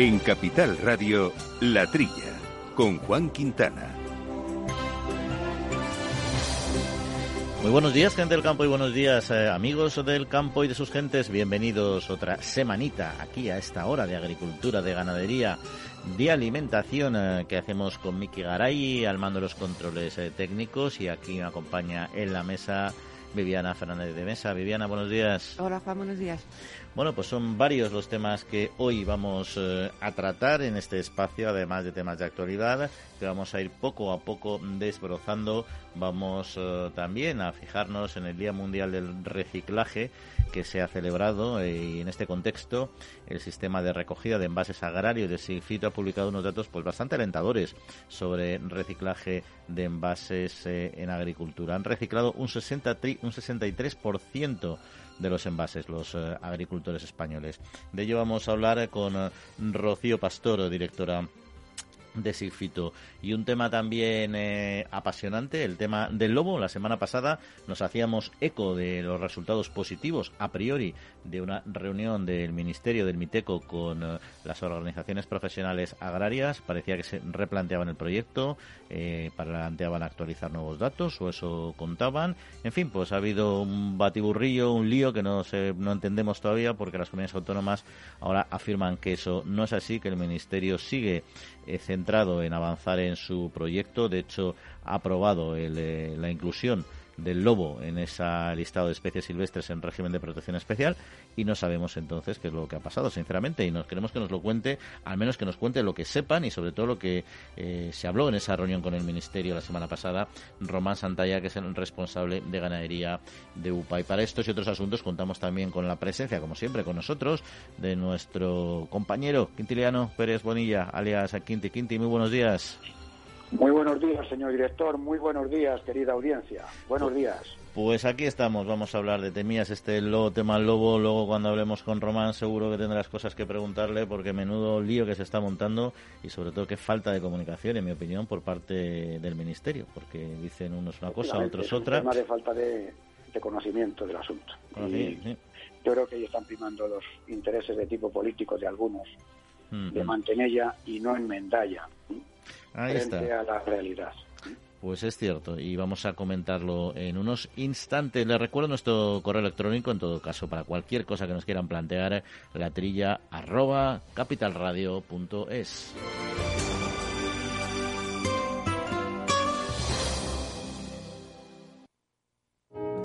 En Capital Radio, La Trilla, con Juan Quintana. Muy buenos días, gente del campo, y buenos días, eh, amigos del campo y de sus gentes. Bienvenidos otra semanita aquí a esta hora de agricultura, de ganadería, de alimentación eh, que hacemos con Miki Garay al mando de los controles eh, técnicos. Y aquí acompaña en la mesa Viviana Fernández de Mesa. Viviana, buenos días. Hola, Juan, buenos días. Bueno, pues son varios los temas que hoy vamos eh, a tratar en este espacio, además de temas de actualidad, que vamos a ir poco a poco desbrozando. Vamos eh, también a fijarnos en el Día Mundial del Reciclaje que se ha celebrado eh, y en este contexto el sistema de recogida de envases agrarios de Sigfito ha publicado unos datos pues bastante alentadores sobre reciclaje de envases en agricultura. Han reciclado un, 60, un 63% de los envases, los eh, agricultores españoles. De ello vamos a hablar con eh, Rocío Pastor, directora de Sigfito. Y un tema también eh, apasionante, el tema del lobo. La semana pasada nos hacíamos eco de los resultados positivos a priori de una reunión del Ministerio del Miteco con eh, las organizaciones profesionales agrarias. Parecía que se replanteaban el proyecto, eh, planteaban actualizar nuevos datos o eso contaban. En fin, pues ha habido un batiburrillo, un lío que no, se, no entendemos todavía porque las comunidades autónomas ahora afirman que eso no es así, que el Ministerio sigue centrado en avanzar en su proyecto. De hecho, ha aprobado eh, la inclusión del lobo en ese listado de especies silvestres en régimen de protección especial y no sabemos entonces qué es lo que ha pasado, sinceramente, y nos queremos que nos lo cuente, al menos que nos cuente lo que sepan y sobre todo lo que eh, se habló en esa reunión con el Ministerio la semana pasada, Román Santalla, que es el responsable de ganadería de UPA. Y para estos y otros asuntos contamos también con la presencia, como siempre, con nosotros, de nuestro compañero Quintiliano Pérez Bonilla, alias Quinti. Quinti, muy buenos días. Muy buenos días, señor director. Muy buenos días, querida audiencia. Buenos días. Pues aquí estamos. Vamos a hablar de temías, este lo, tema lobo. Luego, cuando hablemos con Román, seguro que tendrás cosas que preguntarle, porque menudo lío que se está montando y, sobre todo, qué falta de comunicación, en mi opinión, por parte del ministerio, porque dicen unos una cosa, otros otra. Es un tema de falta de, conocimiento del asunto. Yo creo que ellos están primando los intereses de tipo político de algunos, de mantenerla y no enmendalla. Ahí está. a la realidad. Pues es cierto, y vamos a comentarlo en unos instantes. Les recuerdo nuestro correo electrónico, en todo caso, para cualquier cosa que nos quieran plantear, la trilla arroba capitalradio.es.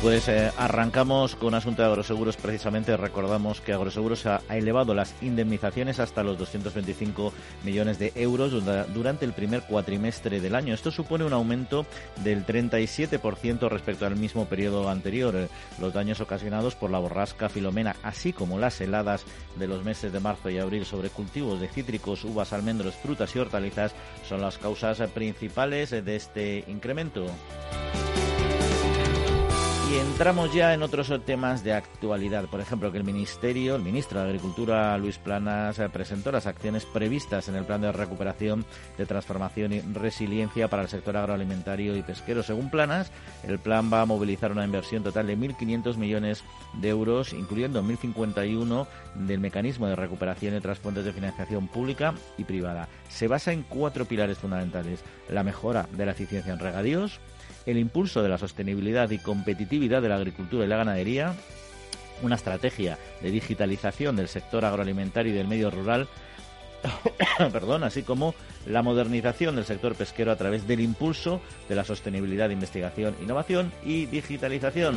Pues eh, arrancamos con asunto de agroseguros. Precisamente recordamos que Agroseguros ha, elevado las indemnizaciones hasta los 225 millones de euros durante el primer cuatrimestre del año. Esto supone un aumento del 37% respecto al mismo periodo anterior. Los daños ocasionados por la borrasca Filomena, así como las heladas de los meses de marzo y abril sobre cultivos de cítricos, uvas, almendros, frutas y hortalizas, son las causas principales de este incremento. Y entramos ya en otros temas de actualidad. Por ejemplo, que el Ministerio, el ministro de Agricultura, Luis Planas, eh, presentó las acciones previstas en el Plan de Recuperación, de Transformación y Resiliencia para el sector agroalimentario y pesquero. Según Planas, el plan va a movilizar una inversión total de 1.500 millones de euros, incluyendo 1.051 del mecanismo de recuperación de otras fuentes de financiación pública y privada. Se basa en cuatro pilares fundamentales. La mejora de la eficiencia en regadíos, el impulso de la sostenibilidad y competitividad de la agricultura y la ganadería, una estrategia de digitalización del sector agroalimentario y del medio rural, perdón, así como la modernización del sector pesquero a través del impulso de la sostenibilidad, investigación, innovación y digitalización.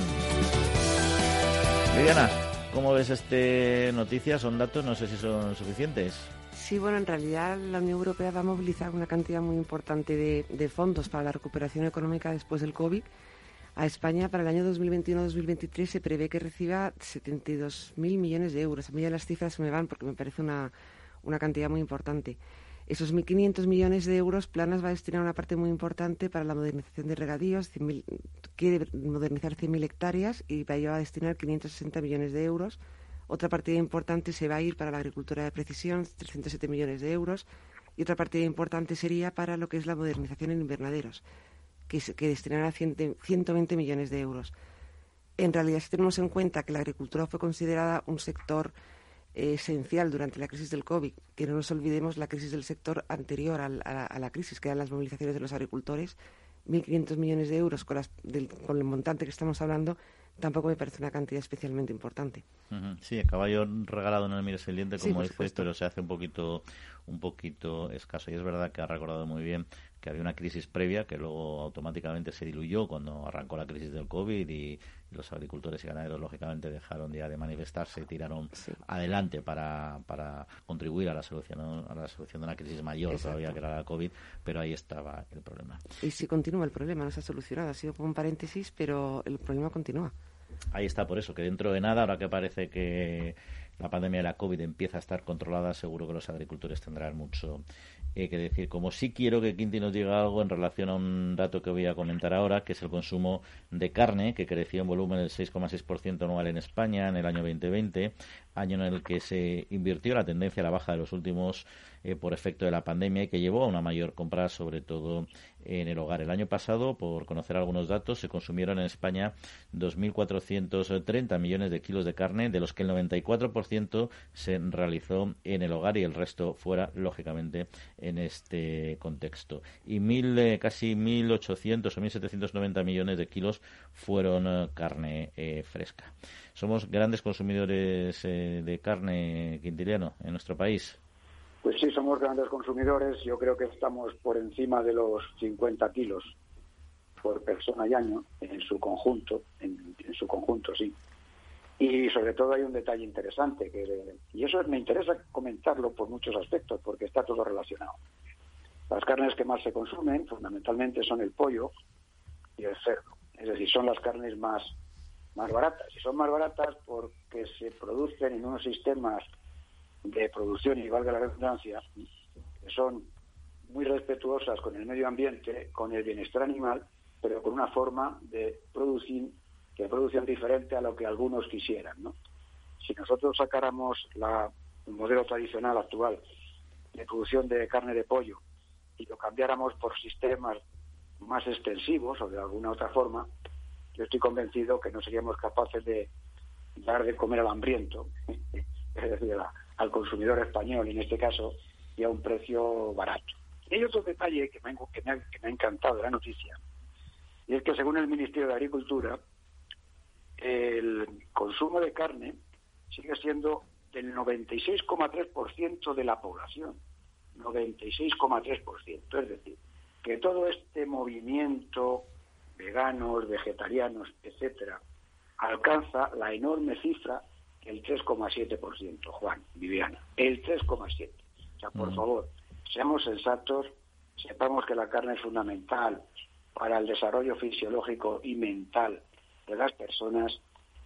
Liliana, ¿cómo ves este noticia? Son datos, no sé si son suficientes. Sí, bueno, en realidad la Unión Europea va a movilizar una cantidad muy importante de, fondos para la recuperación económica después del COVID. A España para el año 2021-2023 se prevé que reciba 72.000 millones de euros. A mí ya las cifras me van porque me parece una, una cantidad muy importante. Esos 1.500 millones de euros, Planas va a destinar una parte muy importante para la modernización de regadíos, quiere modernizar 100.000 hectáreas y va a destinar 560 millones de euros. Otra partida importante se va a ir para la agricultura de precisión, 307 millones de euros. Y otra partida importante sería para lo que es la modernización en invernaderos, que, que destinará 120 millones de euros. En realidad, si tenemos en cuenta que la agricultura fue considerada un sector esencial durante la crisis del COVID, que no nos olvidemos la crisis del sector anterior a, la, crisis, que eran las movilizaciones de los agricultores, 1.500 millones de euros con, con, el montante que estamos hablando, tampoco me parece una cantidad especialmente importante. Sí, el caballo regalado no le mires el diente, como dices, pero se hace un poquito, un poquito escaso. Y es verdad que ha recordado muy bien que había una crisis previa que luego automáticamente se diluyó cuando arrancó la crisis del COVID y, los agricultores y ganaderos lógicamente dejaron ya de manifestarse y tiraron adelante para, para contribuir a la solución a la solución de una crisis mayor todavía que era la COVID, pero ahí estaba el problema. Y si continúa el problema, no se ha solucionado, ha sido como un paréntesis, pero el problema continúa. Ahí está, por eso que dentro de nada, ahora que parece que la pandemia de la COVID empieza a estar controlada, seguro que los agricultores tendrán mucho eh, que decir. Como sí quiero que Quinti nos diga algo en relación a un dato que voy a comentar ahora, que es el consumo de carne, que creció en volumen del 6,6% anual en España en el año 2020, año en el que se invirtió la tendencia a la baja de los últimos eh, por efecto de la pandemia y que llevó a una mayor compra, sobre todo en el hogar. El año pasado, por conocer algunos datos, se consumieron en España 2.430 millones de kilos de carne, de los que el 94% se realizó en el hogar y el resto fuera, lógicamente, en este contexto. Y mil, eh, casi 1.800 o 1.790 millones de kilos fueron eh, carne fresca. Somos grandes consumidores de carne, Quintiliano, en nuestro país. Pues sí, somos grandes consumidores. Yo creo que estamos por encima de los 50 kilos por persona y año en su conjunto, en, su conjunto, sí. Y sobre todo hay un detalle interesante, que, y eso me interesa comentarlo por muchos aspectos, porque está todo relacionado. Las carnes que más se consumen fundamentalmente son el pollo y el cerdo, es decir, son las carnes más, más baratas. Y son más baratas porque se producen en unos sistemas de producción, y valga la redundancia, que son muy respetuosas con el medio ambiente, con el bienestar animal, pero con una forma de producir, de producción diferente a lo que algunos quisieran. ¿no? Si nosotros sacáramos la, el modelo tradicional actual de producción de carne de pollo y lo cambiáramos por sistemas más extensivos o de alguna otra forma, yo estoy convencido que no seríamos capaces de dar de comer al hambriento, es decir, al consumidor español, en este caso, y a un precio barato. Y hay otro detalle que me, ha, encantado de la noticia, y es que según el Ministerio de Agricultura, el consumo de carne sigue siendo del 96,3% de la población. 96,3%. Es decir, que todo este movimiento veganos, vegetarianos, etcétera, alcanza la enorme cifra el 3,7%, Juan, Viviana, el 3,7%. O sea, por mm. favor, seamos sensatos, sepamos que la carne es fundamental para el desarrollo fisiológico y mental de las personas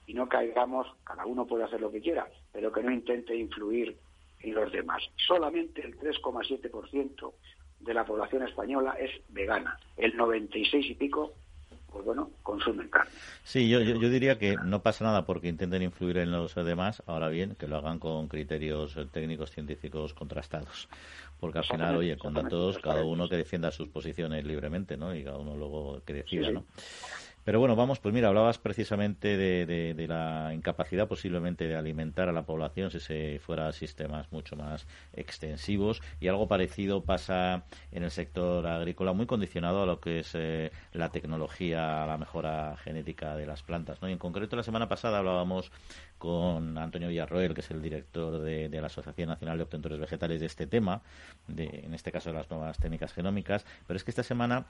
y no caigamos, cada uno puede hacer lo que quiera, pero que no intente influir en los demás. Solamente el 3,7% de la población española es vegana, el 96 y pico pues bueno, consumen carne. Sí, yo, yo, diría que no pasa nada porque intenten influir en los demás, ahora bien, que lo hagan con criterios técnicos científicos contrastados. Porque al final, oye, con datos, cada uno que defienda sus posiciones libremente, ¿no? Y cada uno luego que decida, ¿no? Pero bueno, vamos, pues mira, hablabas precisamente de, la incapacidad posiblemente de alimentar a la población si se fuera a sistemas mucho más extensivos y algo parecido pasa en el sector agrícola, muy condicionado a lo que es eh, la tecnología, la mejora genética de las plantas. ¿no? Y en concreto, la semana pasada hablábamos con Antonio Villarroel, que es el director de, la Asociación Nacional de Obtentores Vegetales, de este tema, de, en este caso de las nuevas técnicas genómicas, pero es que esta semana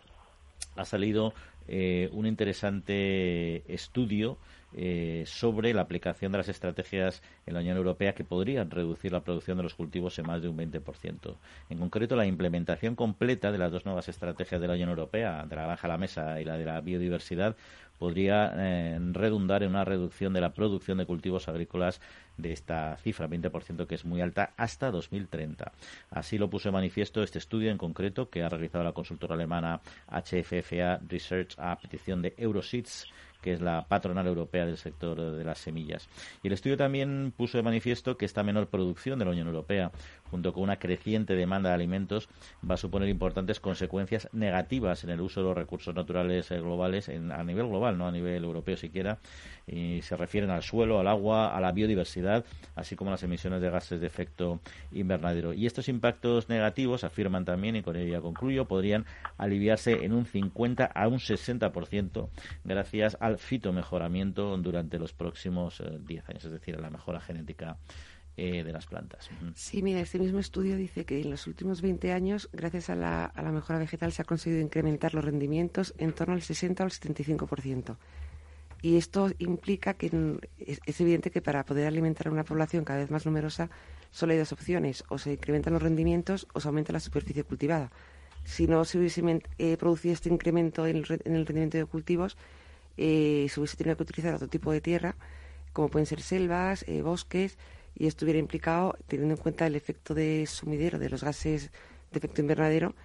ha salido eh, un interesante estudio eh, sobre la aplicación de las estrategias en la Unión Europea que podrían reducir la producción de los cultivos en más de un 20%. En concreto, la implementación completa de las dos nuevas estrategias de la Unión Europea, de la granja a la mesa y la de la biodiversidad, podría eh, redundar en una reducción de la producción de cultivos agrícolas de esta cifra, 20%, que es muy alta, hasta 2030. Así lo puso en manifiesto este estudio en concreto que ha realizado la consultora alemana HFFA Research a petición de Euroseeds que es la patronal europea del sector de las semillas. Y el estudio también puso de manifiesto que esta menor producción de la Unión Europea, junto con una creciente demanda de alimentos, va a suponer importantes consecuencias negativas en el uso de los recursos naturales eh, globales a nivel global, no a nivel europeo siquiera, y se refieren al suelo, al agua, a la biodiversidad, así como a las emisiones de gases de efecto invernadero. Y estos impactos negativos, afirman también, y con ello ya concluyo, podrían aliviarse en un 50 a un 60% gracias al fitomejoramiento durante los próximos 10 eh, años, es decir, a la mejora genética eh, de las plantas. Sí, mira, este mismo estudio dice que en los últimos 20 años, gracias a la, a la mejora vegetal, se ha conseguido incrementar los rendimientos en torno al 60 o al 75%. Y esto implica que es, evidente que para poder alimentar a una población cada vez más numerosa solo hay dos opciones, o se incrementan los rendimientos o se aumenta la superficie cultivada. Si no se hubiese eh, producido este incremento en el, rendimiento de cultivos, eh, se hubiese tenido que utilizar otro tipo de tierra, como pueden ser selvas, eh, bosques, y estuviera implicado, teniendo en cuenta el efecto de sumidero de los gases de efecto invernadero,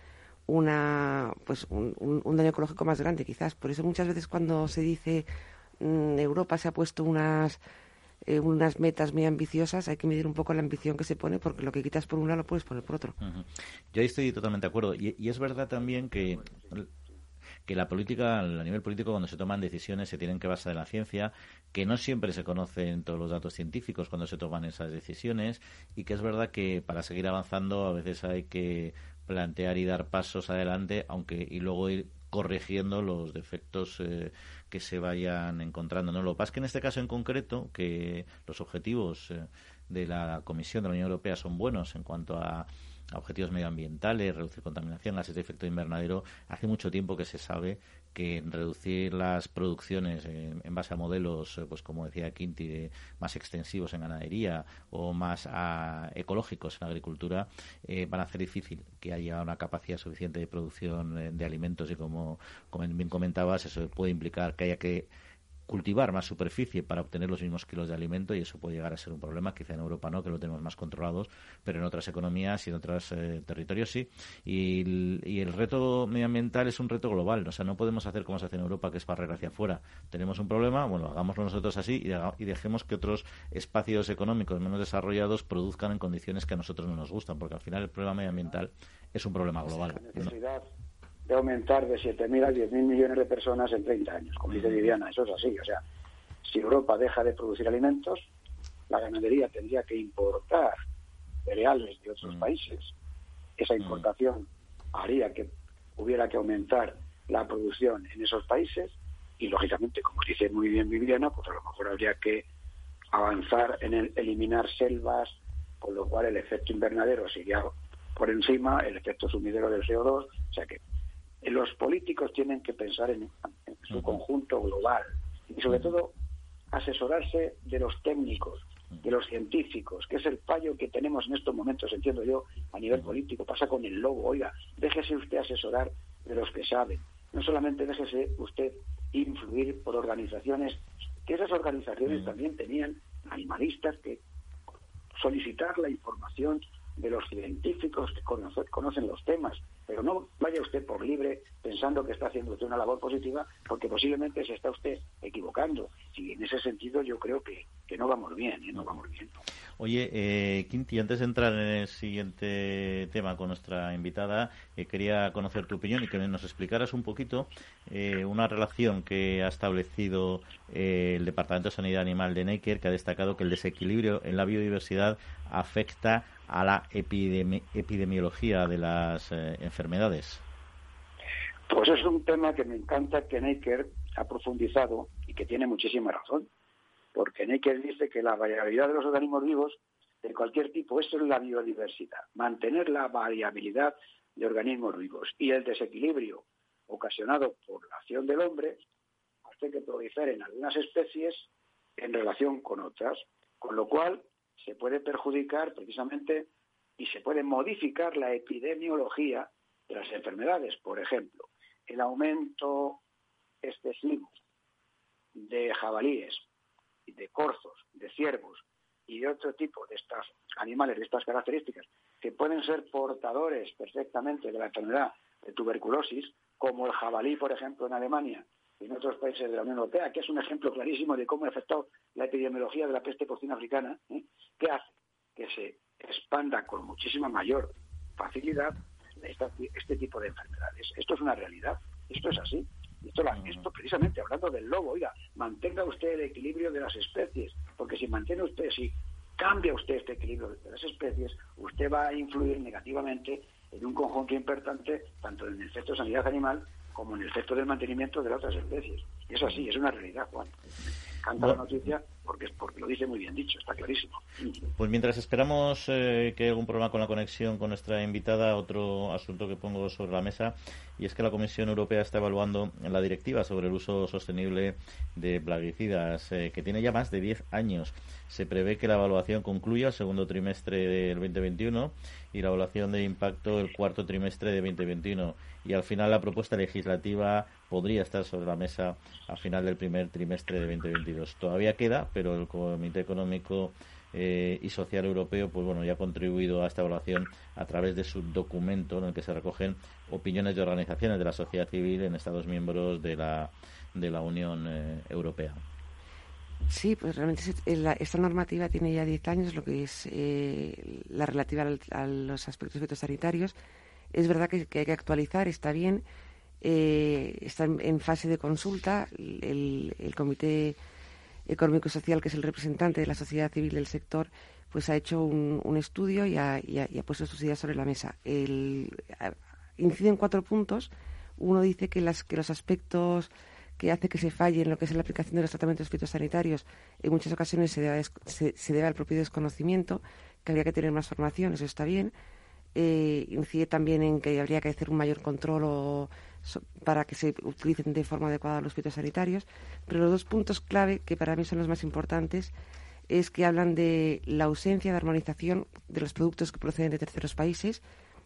una, pues un, un daño ecológico más grande quizás. Por eso muchas veces cuando se dice Mm, Europa se ha puesto unas eh, unas metas muy ambiciosas, hay que medir un poco la ambición que se pone, porque lo que quitas por un lado lo puedes poner por otro. Yo ahí estoy totalmente de acuerdo. Y, es verdad también que, que la política, a nivel político, cuando se toman decisiones, se tienen que basar en la ciencia, que no siempre se conocen todos los datos científicos cuando se toman esas decisiones, y que es verdad que para seguir avanzando a veces hay que plantear y dar pasos adelante, aunque y luego ir corrigiendo los defectos eh, que se vayan encontrando. ¿no? Lo que pasa es que en este caso en concreto, que los objetivos eh, de la Comisión de la Unión Europea son buenos en cuanto a objetivos medioambientales, reducir contaminación, gases de efecto invernadero, hace mucho tiempo que se sabe que reducir las producciones en, base a modelos, eh, pues como decía Quinti, más extensivos en ganadería o más ah, ecológicos en agricultura, eh, van a hacer difícil que haya una capacidad suficiente de producción eh, de alimentos y como bien comentabas, eso puede implicar que haya que cultivar más superficie para obtener los mismos kilos de alimento y eso puede llegar a ser un problema, quizá en Europa no, que lo tenemos más controlados, pero en otras economías y en otros eh, territorios sí. Y el, reto medioambiental es un reto global, o sea, no podemos hacer como se hace en Europa, que es barrer hacia afuera. Tenemos un problema, bueno, hagámoslo nosotros así y, dejemos que otros espacios económicos menos desarrollados produzcan en condiciones que a nosotros no nos gustan, porque al final el problema medioambiental es un problema global de aumentar de 7.000 a 10.000 millones de personas en 30 años, como dice Viviana, eso es así. O sea, si Europa deja de producir alimentos, la ganadería tendría que importar cereales de otros países. Esa importación haría que hubiera que aumentar la producción en esos países y, lógicamente, como dice muy bien Viviana, pues a lo mejor habría que avanzar en el eliminar selvas, con lo cual el efecto invernadero sería por encima, el efecto sumidero del CO2, o sea que los políticos tienen que pensar en, su conjunto global y sobre todo asesorarse de los técnicos, de los científicos, que es el fallo que tenemos en estos momentos, entiendo yo, a nivel político. Pasa con el lobo, oiga, déjese usted asesorar de los que saben. No solamente déjese usted influir por organizaciones, que esas organizaciones también tenían animalistas que solicitar la información de los científicos que conocen los temas, pero no vaya usted por libre pensando que está haciendo usted una labor positiva, porque posiblemente se está usted equivocando. Y en ese sentido yo creo que, que no vamos bien, ¿eh? no vamos bien. Oye, eh, Quinti, antes de entrar en el siguiente tema con nuestra invitada, eh, quería conocer tu opinión y que nos explicaras un poquito eh, una relación que ha establecido el Departamento de Sanidad Animal de Necker, que ha destacado que el desequilibrio en la biodiversidad afecta a la epidemiología de las eh, enfermedades? Pues es un tema que me encanta que Necker ha profundizado y que tiene muchísima razón, porque Necker dice que la variabilidad de los organismos vivos de cualquier tipo, eso es la biodiversidad, mantener la variabilidad de organismos vivos y el desequilibrio ocasionado por la acción del hombre hace que proliferen algunas especies en relación con otras, con lo cual se puede perjudicar precisamente y se puede modificar la epidemiología de las enfermedades. Por ejemplo, el aumento excesivo de jabalíes, de corzos, de ciervos y de otro tipo de estos animales de estas características que pueden ser portadores perfectamente de la enfermedad de tuberculosis, como el jabalí, por ejemplo, en Alemania y en otros países de la Unión Europea, que es un ejemplo clarísimo de cómo ha afectado la epidemiología de la peste porcina africana, ¿eh? Que hace que se expanda con muchísima mayor facilidad este tipo de enfermedades. Esto es una realidad, esto es así. Esto, esto precisamente hablando del lobo, oiga, mantenga usted el equilibrio de las especies, porque si mantiene usted, si cambia usted este equilibrio de las especies, usted va a influir negativamente en un conjunto importante, tanto en el efecto de sanidad animal como en el efecto del mantenimiento de las otras especies. Y es así, es una realidad, Juan. Canta la noticia porque, porque lo dice muy bien dicho, está clarísimo. Pues mientras esperamos eh, que haya algún problema con la conexión con nuestra invitada, otro asunto que pongo sobre la mesa, y es que la Comisión Europea está evaluando la directiva sobre el uso sostenible de plaguicidas, eh, que tiene ya más de 10 años. Se prevé que la evaluación concluya el segundo trimestre del 2021 y la evaluación de impacto el cuarto trimestre de 2021. Y al final la propuesta legislativa podría estar sobre la mesa a final del primer trimestre de 2022. Todavía queda, pero el Comité Económico eh, y Social Europeo, pues bueno, ya ha contribuido a esta evaluación a través de su documento en el que se recogen opiniones de organizaciones de la sociedad civil en Estados miembros de la, de la Unión eh, Europea. Sí, pues realmente esta normativa tiene ya 10 años, lo que es eh, la relativa a los aspectos fitosanitarios. Es verdad que, hay que actualizar, está bien, está en, fase de consulta. El, el Comité Económico y Social, que es el representante de la sociedad civil del sector, pues ha hecho un, estudio y ha, puesto sus ideas sobre la mesa. El, incide en cuatro puntos. Uno dice que, las, que los aspectos que hace que se falle en lo que es la aplicación de los tratamientos fitosanitarios en muchas ocasiones se debe, se, debe al propio desconocimiento, que habría que tener más formación, eso está bien. Eh, incide también en que habría que hacer un mayor control o para que se utilicen de forma adecuada los fitosanitarios. Pero los dos puntos clave, que para mí son los más importantes, es que hablan de la ausencia de armonización de los productos que proceden de terceros países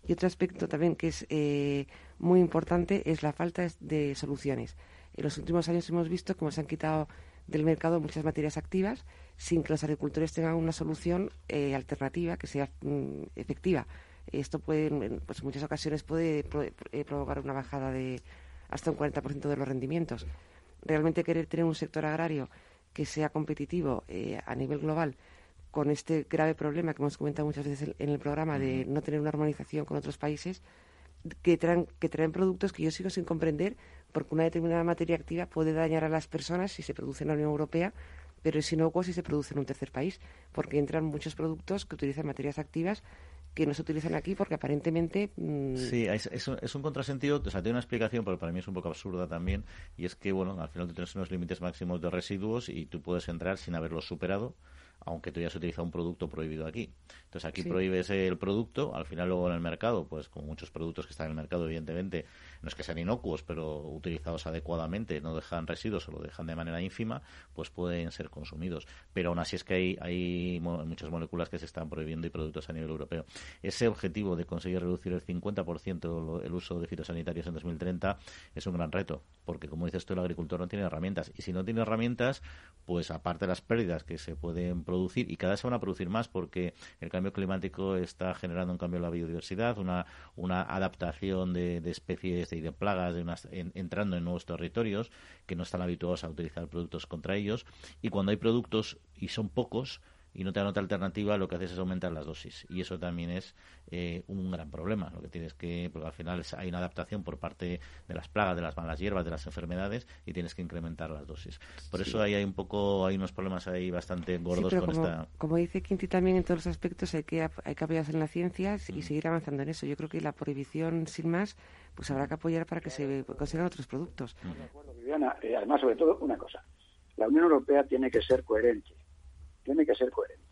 y otro aspecto también que es eh, muy importante es la falta de soluciones. En los últimos años hemos visto cómo se han quitado del mercado muchas materias activas sin que los agricultores tengan una solución eh, alternativa que sea mm, efectiva esto puede, pues en muchas ocasiones puede eh, provocar una bajada de hasta un 40% de los rendimientos. Realmente querer tener un sector agrario que sea competitivo eh, a nivel global con este grave problema que hemos comentado muchas veces en el programa de no tener una armonización con otros países que traen, que traen productos que yo sigo sin comprender porque una determinada materia activa puede dañar a las personas si se produce en la Unión Europea pero es inocuo si se produce en un tercer país porque entran muchos productos que utilizan materias activas que no se utilizan aquí porque aparentemente... Mm, sí, es, es, un contrasentido, o sea, tiene una explicación, pero para mí es un poco absurda también, y es que, bueno, al final tú tienes unos límites máximos de residuos y tú puedes entrar sin haberlos superado aunque tú ya has utilizado un producto prohibido aquí. Entonces aquí prohíbes el producto, al final luego en el mercado, pues como muchos productos que están en el mercado, evidentemente, no es que sean inocuos, pero utilizados adecuadamente, no dejan residuos o lo dejan de manera ínfima, pues pueden ser consumidos. Pero aún así es que hay, hay muchas moléculas que se están prohibiendo y productos a nivel europeo. Ese objetivo de conseguir reducir el 50% el uso de fitosanitarios en 2030 es un gran reto, porque como dices tú, el agricultor no tiene herramientas. Y si no tiene herramientas, pues aparte de las pérdidas que se pueden producir, y cada vez se van a producir más porque el cambio climático está generando un cambio en la biodiversidad, una, una adaptación de, de especies y de plagas de entrando en nuevos territorios que no están habituados a utilizar productos contra ellos. Y cuando hay productos, y son pocos, y no te dan otra alternativa, lo que haces es aumentar las dosis. Y eso también es eh, un gran problema. Lo que tienes que, porque al final hay una adaptación por parte de las plagas, de las malas hierbas, de las enfermedades, y tienes que incrementar las dosis. Por eso ahí hay un poco, hay unos problemas ahí bastante gordos con como, esta. Como dice Quinti también, en todos los aspectos hay que, hay que apoyarse en la ciencia y mm. seguir avanzando en eso. Yo creo que la prohibición, sin más, pues habrá que apoyar para que se consigan otros productos. De acuerdo, Viviana. Eh, además, sobre todo, una cosa. La Unión Europea tiene que ser coherente tiene que ser coherente.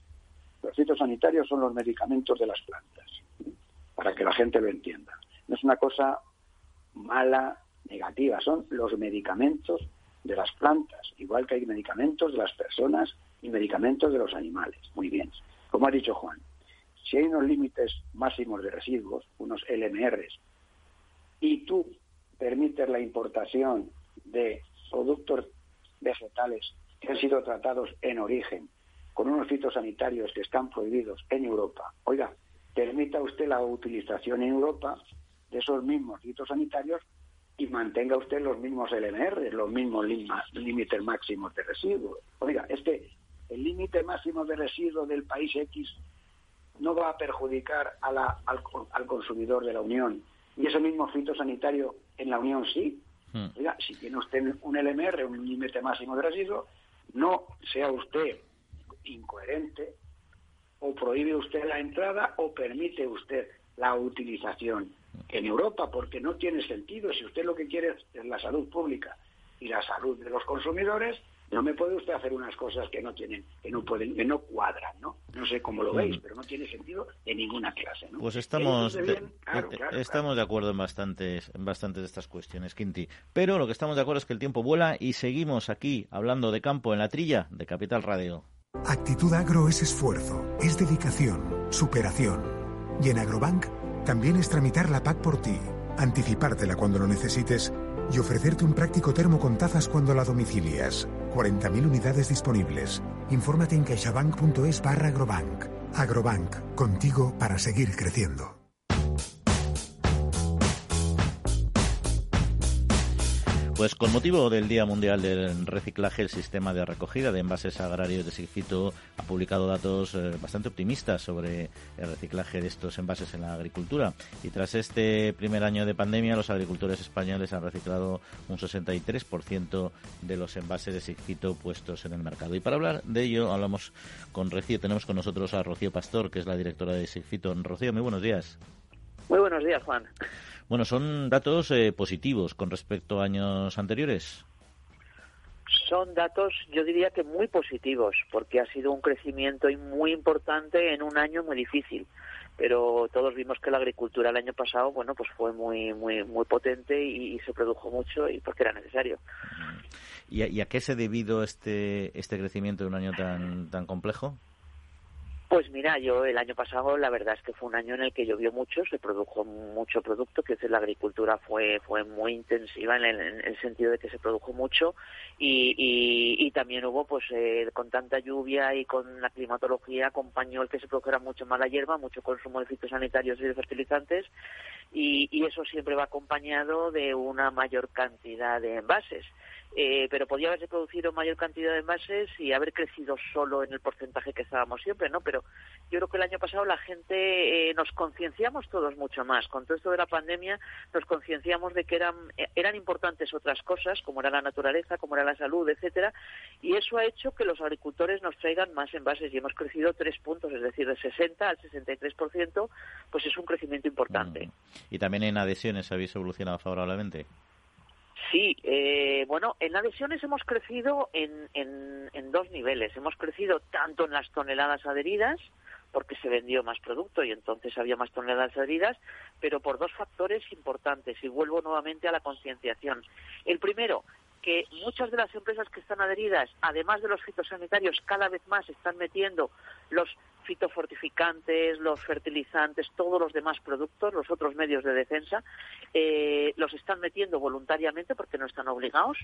Los fitosanitarios son los medicamentos de las plantas, para que la gente lo entienda. No es una cosa mala, negativa, son los medicamentos de las plantas, igual que hay medicamentos de las personas y medicamentos de los animales. Muy bien. Como ha dicho Juan, si hay unos límites máximos de residuos, unos LMRs, y tú permites la importación de productos vegetales que han sido tratados en origen con unos fitosanitarios que están prohibidos en Europa, oiga, permita usted la utilización en Europa de esos mismos fitosanitarios y mantenga usted los mismos LMR, los mismos límites máximos de residuos. Oiga, este el límite máximo de residuos del país X no va a perjudicar a la, al, consumidor de la Unión y ese mismo fitosanitario en la Unión sí. Hmm. Oiga, si tiene usted un LMR, un límite máximo de residuos, no sea usted incoherente o prohíbe usted la entrada o permite usted la utilización en Europa, porque no tiene sentido. Si usted lo que quiere es la salud pública y la salud de los consumidores, no me puede usted hacer unas cosas que no tienen, que no pueden, que no cuadran, ¿no? No sé cómo lo veis, pero no tiene sentido de ninguna clase, ¿no? Pues estamos, de, estamos de acuerdo en bastantes, en bastantes de estas cuestiones, Quinti. Pero lo que estamos de acuerdo es que el tiempo vuela y seguimos aquí hablando de campo en la trilla de Capital Radio. Actitud agro es esfuerzo, es dedicación, superación. Y en Agrobank también es tramitar la PAC por ti, anticipártela cuando lo necesites y ofrecerte un práctico termo con tazas cuando la domicilias. 40.000 unidades disponibles. Infórmate en caixabank.es barra agrobank. Agrobank, contigo para seguir creciendo. Pues con motivo del Día Mundial del Reciclaje, el sistema de recogida de envases agrarios de Sigfito ha publicado datos eh, bastante optimistas sobre el reciclaje de estos envases en la agricultura. Y tras este primer año de pandemia, los agricultores españoles han reciclado un 63% de los envases de Sigfito puestos en el mercado. Y para hablar de ello, hablamos con Rocío. Tenemos con nosotros a Rocío Pastor, que es la directora de Sigfito. Rocío, muy buenos días. Muy buenos días, Juan. Bueno, son datos eh, positivos con respecto a años anteriores. Son datos, yo diría que muy positivos, porque ha sido un crecimiento muy importante en un año muy difícil. Pero todos vimos que la agricultura el año pasado, bueno, pues fue muy, muy, muy potente y, se produjo mucho y porque era necesario. ¿Y a, qué se debido este, este crecimiento de un año tan, tan complejo? Pues mira, yo el año pasado la verdad es que fue un año en el que llovió mucho, se produjo mucho producto, que la agricultura fue fue muy intensiva en el, sentido de que se produjo mucho y, y, también hubo pues eh, con tanta lluvia y con la climatología acompañó el que se produjera mucho mala hierba, mucho consumo de fitosanitarios y de fertilizantes y, y eso siempre va acompañado de una mayor cantidad de envases. Eh, pero podía haberse producido mayor cantidad de envases y haber crecido solo en el porcentaje que estábamos siempre, ¿no? Pero yo creo que el año pasado la gente eh, nos concienciamos todos mucho más. Con todo esto de la pandemia nos concienciamos de que eran, eh, eran importantes otras cosas, como era la naturaleza, como era la salud, etcétera, y eso ha hecho que los agricultores nos traigan más envases y hemos crecido tres puntos, es decir, de 60 al 63%, pues es un crecimiento importante. Mm. ¿Y también en adhesiones habéis evolucionado favorablemente? Sí, eh, bueno, en adhesiones hemos crecido en, en, dos niveles. Hemos crecido tanto en las toneladas adheridas, porque se vendió más producto y entonces había más toneladas adheridas, pero por dos factores importantes. Y vuelvo nuevamente a la concienciación. El primero, que muchas de las empresas que están adheridas, además de los fitosanitarios, cada vez más están metiendo los fitofortificantes, los fertilizantes, todos los demás productos, los otros medios de defensa, eh, los están metiendo voluntariamente porque no están obligados,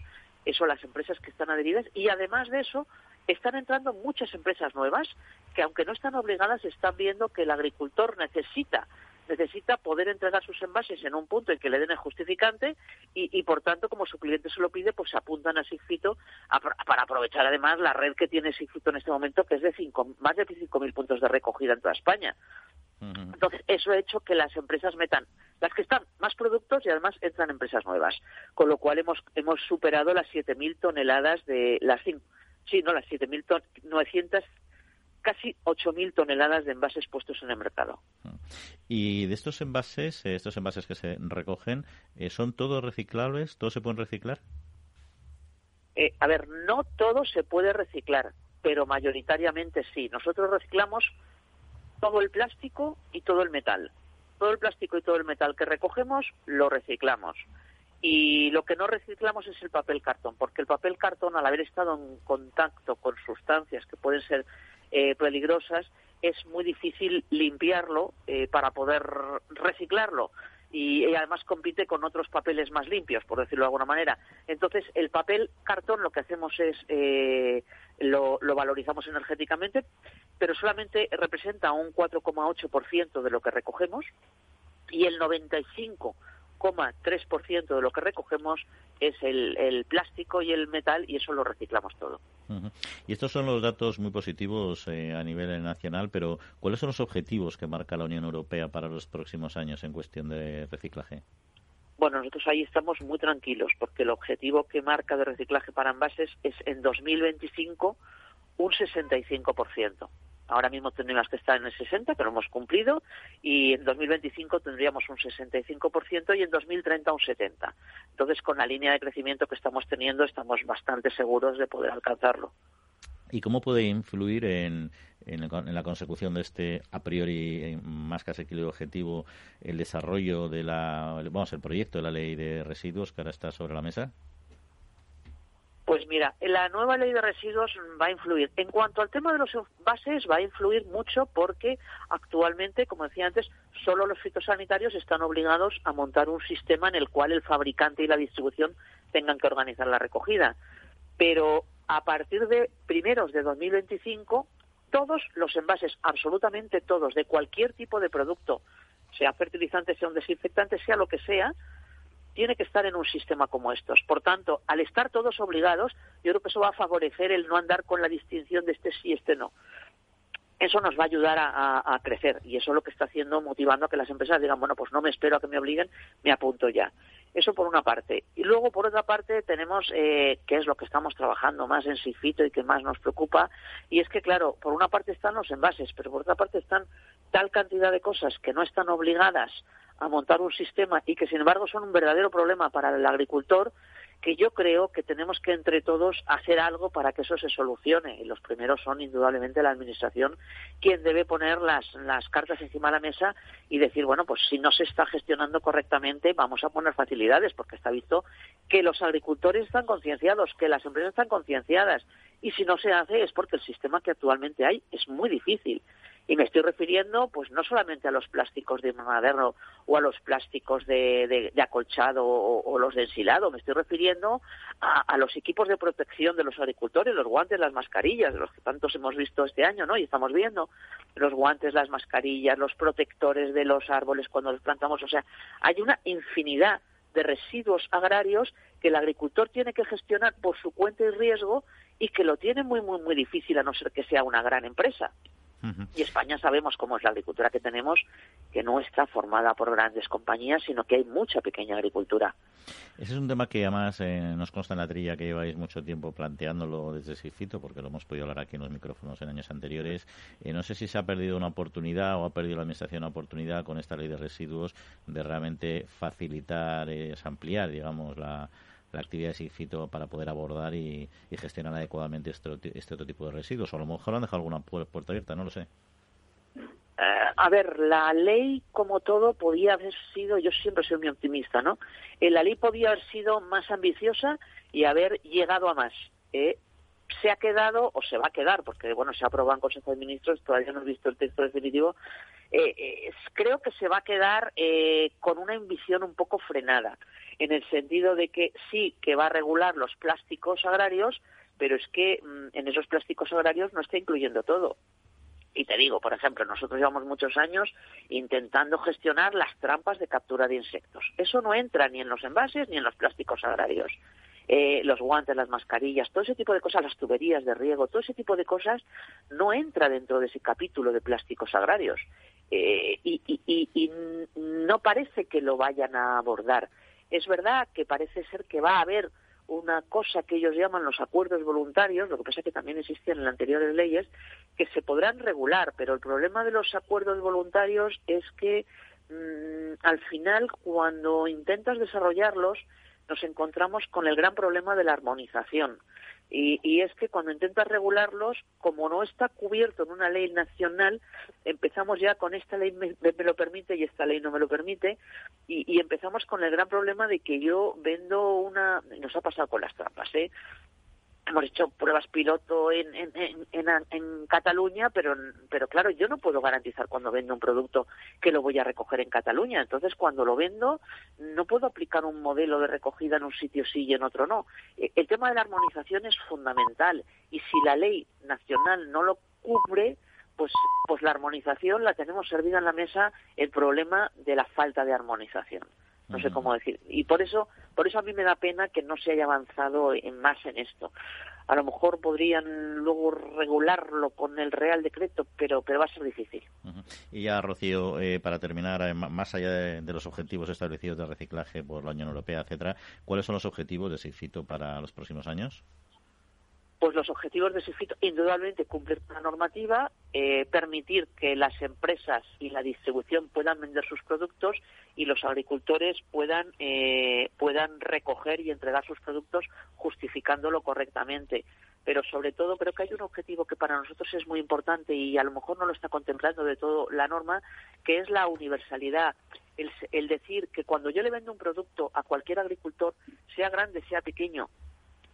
eso las empresas que están adheridas, y además de eso están entrando muchas empresas nuevas que aunque no están obligadas están viendo que el agricultor necesita necesita poder entregar sus envases en un punto en que le den el justificante y, por tanto, como su cliente se lo pide, pues se apuntan a Sigfito para aprovechar además la red que tiene Sigfito en este momento, que es de cinco, más de 5.000 puntos de recogida en toda España. Entonces, eso ha hecho que las empresas metan las que están más productos y además entran empresas nuevas, con lo cual hemos hemos superado las 7.000 toneladas de las sí, no las 7.900 casi 8.000 toneladas de envases puestos en el mercado. Y de estos envases, eh, estos envases que se recogen, eh, ¿son todos reciclables? ¿Todos se pueden reciclar? Eh, a ver, no todo se puede reciclar, pero mayoritariamente sí. Nosotros reciclamos todo el plástico y todo el metal. Todo el plástico y todo el metal que recogemos lo reciclamos. Y lo que no reciclamos es el papel cartón, porque el papel cartón, al haber estado en contacto con sustancias que pueden ser eh, peligrosas, es muy difícil limpiarlo eh, para poder reciclarlo. Y, además compite con otros papeles más limpios, por decirlo de alguna manera. Entonces, el papel cartón lo que hacemos es eh, lo, lo, valorizamos energéticamente, pero solamente representa un 4,8% de lo que recogemos y el 95 3% de lo que recogemos es el, plástico y el metal y eso lo reciclamos todo. Y estos son los datos muy positivos eh, a nivel nacional, pero ¿cuáles son los objetivos que marca la Unión Europea para los próximos años en cuestión de reciclaje? Bueno, nosotros ahí estamos muy tranquilos porque el objetivo que marca de reciclaje para envases es en 2025 un 65%. Ahora mismo tendríamos que estar en el 60, que lo hemos cumplido, y en 2025 tendríamos un 65% y en 2030 un 70%. Entonces, con la línea de crecimiento que estamos teniendo, estamos bastante seguros de poder alcanzarlo. ¿Y cómo puede influir en, la consecución de este a priori eh, más que asequible objetivo el desarrollo de la, vamos, el proyecto de la ley de residuos que ahora está sobre la mesa? Pues mira, la nueva ley de residuos va a influir. En cuanto al tema de los envases, va a influir mucho porque actualmente, como decía antes, solo los fitosanitarios están obligados a montar un sistema en el cual el fabricante y la distribución tengan que organizar la recogida. Pero a partir de primeros de 2025, todos los envases, absolutamente todos, de cualquier tipo de producto, sea fertilizante, sea un desinfectante, sea lo que sea, tiene que estar en un sistema como estos. Por tanto, al estar todos obligados, yo creo que eso va a favorecer el no andar con la distinción de este sí y este no. Eso nos va a ayudar a, crecer y eso es lo que está haciendo, motivando a que las empresas digan, bueno, pues no me espero a que me obliguen, me apunto ya. Eso por una parte. Y luego, por otra parte, tenemos, eh, que es lo que estamos trabajando más en Sifito y que más nos preocupa, y es que, claro, por una parte están los envases, pero por otra parte están tal cantidad de cosas que no están obligadas a montar un sistema y que sin embargo son un verdadero problema para el agricultor que yo creo que tenemos que entre todos hacer algo para que eso se solucione. Y los primeros son indudablemente la Administración quien debe poner las, las cartas encima de la mesa y decir, bueno, pues si no se está gestionando correctamente, vamos a poner facilidades, porque está visto que los agricultores están concienciados, que las empresas están concienciadas. Y si no se hace es porque el sistema que actualmente hay es muy difícil. Y me estoy refiriendo, pues, no solamente a los plásticos de madero o a los plásticos de, acolchado o, los de ensilado, me estoy refiriendo a, los equipos de protección de los agricultores, los guantes, las mascarillas, los que tantos hemos visto este año, ¿no? Y estamos viendo los guantes, las mascarillas, los protectores de los árboles cuando los plantamos. O sea, hay una infinidad de residuos agrarios que el agricultor tiene que gestionar por su cuenta y riesgo y que lo tiene muy, muy, muy difícil a no ser que sea una gran empresa. Y España sabemos cómo es la agricultura que tenemos, que no está formada por grandes compañías, sino que hay mucha pequeña agricultura. Ese es un tema que además eh, nos consta en la trilla que lleváis mucho tiempo planteándolo desde Sifito, porque lo hemos podido hablar aquí en los micrófonos en años anteriores. Eh, no sé si se ha perdido una oportunidad o ha perdido la Administración una oportunidad con esta ley de residuos de realmente facilitar, eh, ampliar, digamos, la, la actividad de SIGFITO para poder abordar y, gestionar adecuadamente este, este, otro tipo de residuos. O a lo mejor han dejado alguna puerta abierta, no lo sé. Eh, a ver, la ley, como todo, podía haber sido, yo siempre soy muy optimista, ¿no? Eh, la ley podía haber sido más ambiciosa y haber llegado a más. Eh, se ha quedado, o se va a quedar, porque, bueno, se ha aprobado en Consejo de Ministros, todavía no he visto el texto definitivo, creo que se va a quedar con una ambición un poco frenada en el sentido de que sí que va a regular los plásticos agrarios, pero es que mm, en esos plásticos agrarios no está incluyendo todo. Y te digo, por ejemplo, nosotros llevamos muchos años intentando gestionar las trampas de captura de insectos. Eso no entra ni en los envases ni en los plásticos agrarios. Eh, los guantes, las mascarillas, todo ese tipo de cosas, las tuberías de riego, todo ese tipo de cosas no entra dentro de ese capítulo de plásticos agrarios. Eh, y, y no parece que lo vayan a abordar. Es verdad que parece ser que va a haber una cosa que ellos llaman los acuerdos voluntarios, lo que pasa es que también existían en las anteriores leyes, que se podrán regular, pero el problema de los acuerdos voluntarios es que mm, al final cuando intentas desarrollarlos nos encontramos con el gran problema de la armonización. Y, es que cuando intentas regularlos, como no está cubierto en una ley nacional, empezamos ya con esta ley me, lo permite y esta ley no me lo permite, y, y, empezamos con el gran problema de que yo vendo una, nos ha pasado con las trampas, ¿eh? Hemos hecho pruebas piloto en, en, en, en, Cataluña, pero, pero claro, yo no puedo garantizar cuando vendo un producto que lo voy a recoger en Cataluña. Entonces, cuando lo vendo, no puedo aplicar un modelo de recogida en un sitio sí y en otro no. E, el tema de la armonización es fundamental y si la ley nacional no lo cubre, pues, pues la armonización la tenemos servida en la mesa el problema de la falta de armonización no sé cómo decir. Y por eso, por eso a mí me da pena que no se haya avanzado en más en esto. A lo mejor podrían luego regularlo con el Real Decreto, pero, pero va a ser difícil. Y ya, Rocío, eh, para terminar, eh, más allá de, los objetivos establecidos de reciclaje por la Unión Europea, etcétera, ¿cuáles son los objetivos de SIFITO para los próximos años? Pues los objetivos de SIFIT indudablemente cumplir la normativa, eh, permitir que las empresas y la distribución puedan vender sus productos y los agricultores puedan eh, puedan recoger y entregar sus productos justificándolo correctamente. Pero sobre todo creo que hay un objetivo que para nosotros es muy importante y a lo mejor no lo está contemplando de todo la norma, que es la universalidad. El, el decir que cuando yo le vendo un producto a cualquier agricultor, sea grande, sea pequeño,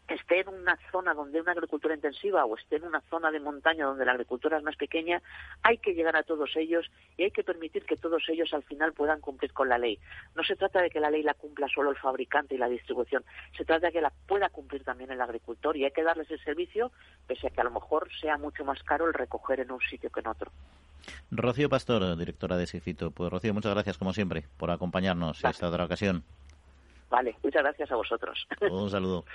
esté en una zona donde hay una agricultura intensiva o esté en una zona de montaña donde la agricultura es más pequeña, hay que llegar a todos ellos y hay que permitir que todos ellos al final puedan cumplir con la ley. No se trata de que la ley la cumpla solo el fabricante y la distribución, se trata de que la pueda cumplir también el agricultor y hay que darles el servicio, pese a que a lo mejor sea mucho más caro el recoger en un sitio que en otro. Rocío Pastor, directora de Sicito. Pues Rocío, muchas gracias como siempre por acompañarnos en esta otra ocasión. Vale, muchas gracias a vosotros. Un saludo.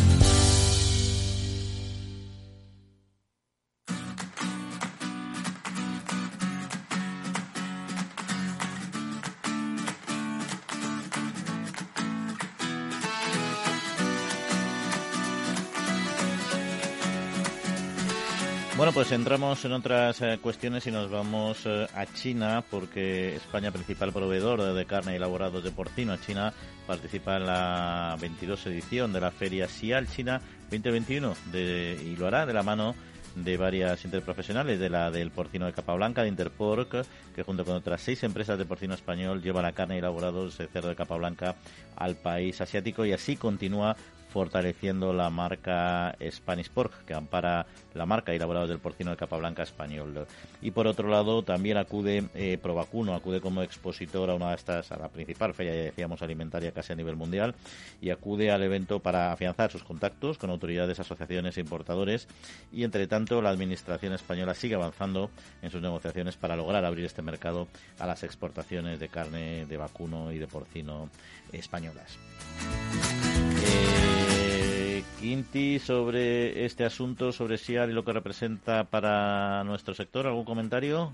Bueno, pues entramos en otras eh, cuestiones y nos vamos eh, a China, porque España, principal proveedor de carne y elaborados de porcino, China participa en la 22 edición de la Feria Sial China 2021 y lo hará de la mano de varias interprofesionales, de la del porcino de capa blanca, de Interpork, que junto con otras seis empresas de porcino español lleva la carne y elaborados de cerdo de capa blanca al país asiático y así continúa fortaleciendo la marca Spanish Pork, que ampara la marca elaborada del porcino de capa blanca español. Y por otro lado, también acude eh, Provacuno, acude como expositor a una de estas, a la principal feria, ya decíamos, alimentaria casi a nivel mundial, y acude al evento para afianzar sus contactos con autoridades, asociaciones e importadores. Y entre tanto, la administración española sigue avanzando en sus negociaciones para lograr abrir este mercado a las exportaciones de carne de vacuno y de porcino españolas. Quinti, sobre este asunto, sobre SIAL y lo que representa para nuestro sector, ¿algún comentario?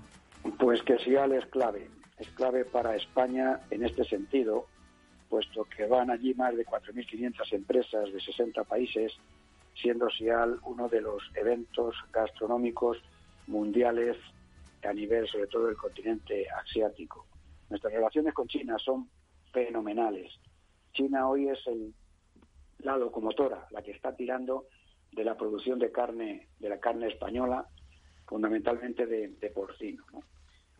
Pues que SIAL es clave, es clave para España en este sentido, puesto que van allí más de 4.500 empresas de 60 países, siendo SIAL uno de los eventos gastronómicos mundiales a nivel sobre todo del continente asiático. Nuestras relaciones con China son fenomenales. China hoy es el la locomotora, la que está tirando de la producción de carne, de la carne española, fundamentalmente de, porcino,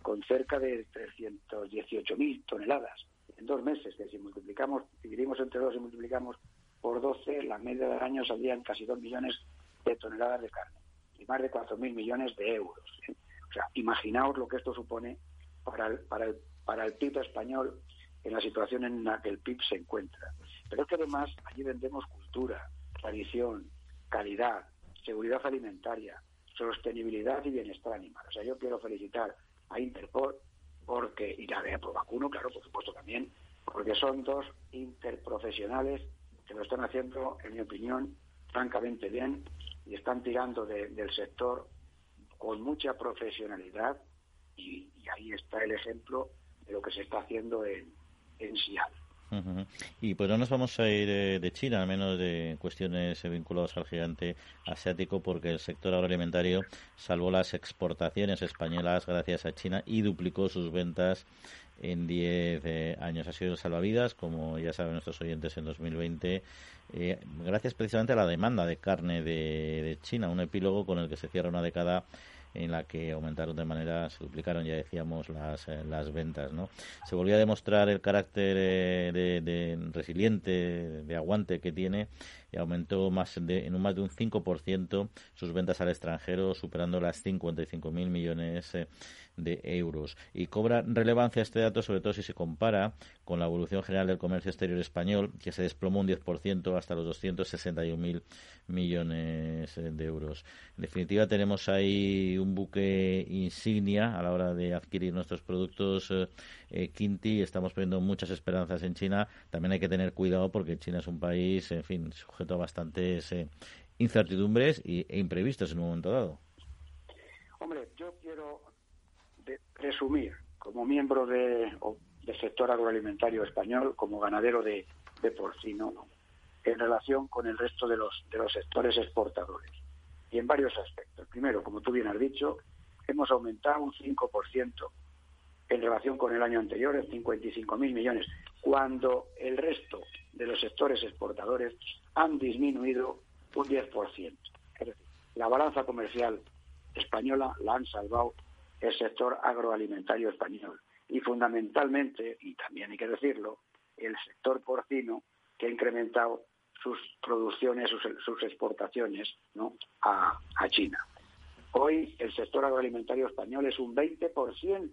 con cerca de 318.000 toneladas en dos meses, que si multiplicamos, dividimos entre dos y multiplicamos por 12, la media del año salían casi 2 millones de toneladas de carne y más de 4.000 millones de euros. ¿eh? O sea, imaginaos lo que esto supone para el, para el, para el PIB español en la situación en la que el PIB se encuentra. Pero es que además allí vendemos cultura, tradición, calidad, seguridad alimentaria, sostenibilidad y bienestar animal. O sea, yo quiero felicitar a Interpol porque, y la de Vacuno, claro, por supuesto también, porque son dos interprofesionales que lo están haciendo, en mi opinión, francamente bien y están tirando del sector con mucha profesionalidad, Y, ahí está el ejemplo de lo que se está haciendo en, en Y pues no nos vamos a ir eh, de China, al menos de cuestiones vinculadas al gigante asiático, porque el sector agroalimentario salvó las exportaciones españolas gracias a China y duplicó sus ventas en 10 eh, años. Ha sido salvavidas, como ya saben nuestros oyentes, en 2020, eh, gracias precisamente a la demanda de carne de, de China, un epílogo con el que se cierra una década en la que aumentaron de manera, se duplicaron, ya decíamos, las, eh, las ventas. ¿no? Se volvió a demostrar el carácter eh, de, resiliente, de aguante que tiene y aumentó más de, en un más de un 5% sus ventas al extranjero, superando las 55.000 millones eh, de euros. Y cobra relevancia este dato, sobre todo si se compara con la evolución general del comercio exterior español, que se desplomó un 10% hasta los 261.000 millones eh, de euros. En definitiva, tenemos ahí un buque insignia a la hora de adquirir nuestros productos eh, eh Quinti. Estamos poniendo muchas esperanzas en China. También hay que tener cuidado porque China es un país, en fin, sujeto a bastantes incertidumbres e imprevistos en un momento dado. Resumir, como miembro de, del sector agroalimentario español, como ganadero de, porcino, en relación con el resto de los, de los sectores exportadores. Y en varios aspectos. Primero, como tú bien has dicho, hemos aumentado un 5% en relación con el año anterior, en 55.000 millones, cuando el resto de los sectores exportadores han disminuido un 10%. Es decir, la balanza comercial española la han salvado el sector agroalimentario español y fundamentalmente, y también hay que decirlo, el sector porcino que ha incrementado sus producciones, sus, exportaciones ¿no? a, China. Hoy el sector agroalimentario español es un 20%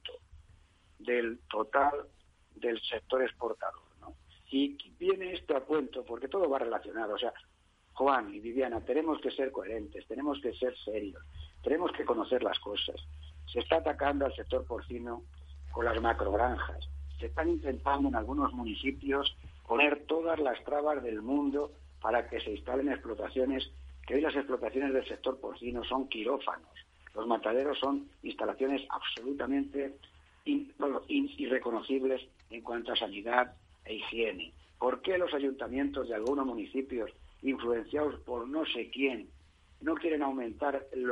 del total del sector exportador. ¿no? Y viene esto a cuento porque todo va relacionado. O sea, Juan y Viviana, tenemos que ser coherentes, tenemos que ser serios, tenemos que conocer las cosas. Se está atacando al sector porcino con las macrogranjas. Se están intentando en algunos municipios poner todas las trabas del mundo para que se instalen explotaciones, que hoy las explotaciones del sector porcino son quirófanos. Los mataderos son instalaciones absolutamente irreconocibles en cuanto a sanidad e higiene. ¿Por qué los ayuntamientos de algunos municipios, influenciados por no sé quién, no quieren aumentar el,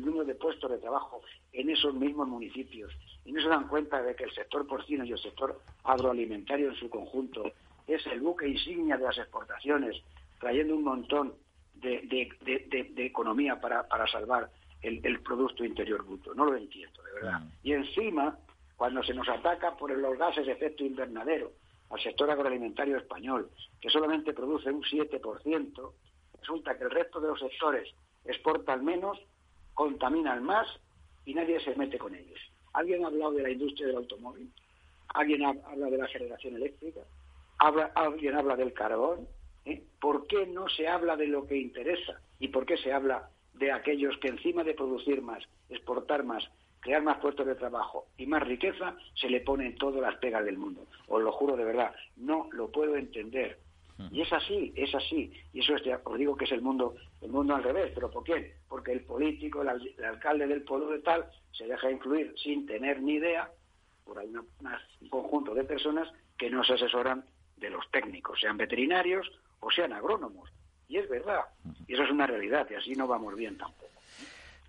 número de puestos de trabajo en esos mismos municipios y no se dan cuenta de que el sector porcino y el sector agroalimentario en su conjunto es el buque insignia de las exportaciones, trayendo un montón de, economía para, salvar el, Producto Interior Bruto. No lo entiendo, de verdad. Mm. Y encima, cuando se nos ataca por los gases de efecto invernadero al sector agroalimentario español, que solamente produce un 7%, resulta que el resto de los sectores exportan menos, contaminan más y nadie se mete con ellos. ¿Alguien ha hablado de la industria del automóvil? ¿Alguien habla de la generación eléctrica? ¿Alguien habla del carbón? ¿Eh? ¿Por qué no se habla de lo que interesa? ¿Y por qué se habla de aquellos que encima de producir más, exportar más, crear más puestos de trabajo y más riqueza, se le ponen todas las pegas del mundo? Os lo juro de verdad, no lo puedo entender. Y es así, es así. Y eso es, os digo que es el mundo, el mundo al revés. ¿Pero por qué? Porque el político, el, alcalde del pueblo de tal, se deja influir sin tener ni idea por un conjunto de personas que no se asesoran de los técnicos, sean veterinarios o sean agrónomos. Y es verdad. Y eso es una realidad. Y así no vamos bien tampoco.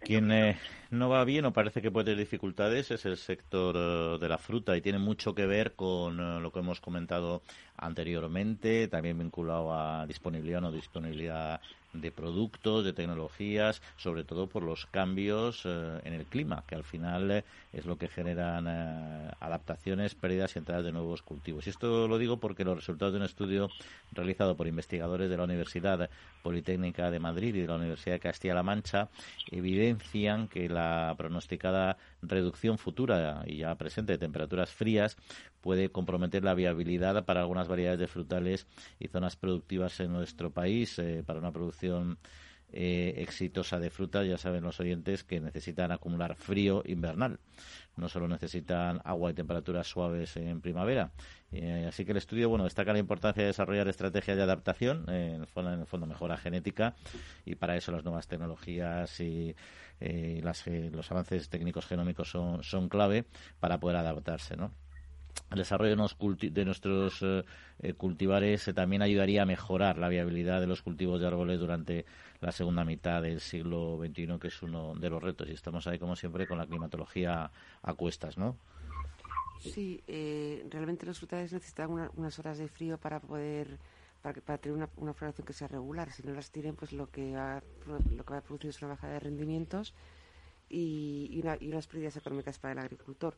Eh, no va bien o parece que puede tener dificultades es el sector eh, de la fruta y tiene mucho que ver con eh, lo que hemos comentado anteriormente, también vinculado a disponibilidad o no disponibilidad de productos, de tecnologías, sobre todo por los cambios eh, en el clima, que al final es lo que generan adaptaciones, pérdidas y entradas de nuevos cultivos. Y esto lo digo porque los resultados de un estudio realizado por investigadores de la Universidad Politécnica de Madrid y de la Universidad de Castilla-La Mancha evidencian que la pronosticada reducción futura y ya presente de temperaturas frías puede comprometer la viabilidad para algunas variedades de frutales y zonas productivas en nuestro país para una producción eh, exitosa de fruta, ya saben los oyentes que necesitan acumular frío invernal. No solo necesitan agua y temperaturas suaves en primavera. Eh, así que el estudio bueno destaca la importancia de desarrollar estrategias de adaptación, en, el fondo, en el fondo mejora genética, y para eso las nuevas tecnologías y los avances técnicos genómicos son, son clave para poder adaptarse. ¿no? El desarrollo de, nuestros eh, eh, cultivares eh, también ayudaría a mejorar la viabilidad de los cultivos de árboles durante la segunda mitad del siglo XXI, que es uno de los retos. Y estamos ahí, como siempre, con la climatología a cuestas, ¿no? Sí, realmente los frutales necesitan unas horas de frío para poder para, tener una, una, floración que sea regular. Si no las tienen, pues lo que va, lo que va a producir es una bajada de rendimientos y, y, y unas pérdidas económicas para el agricultor.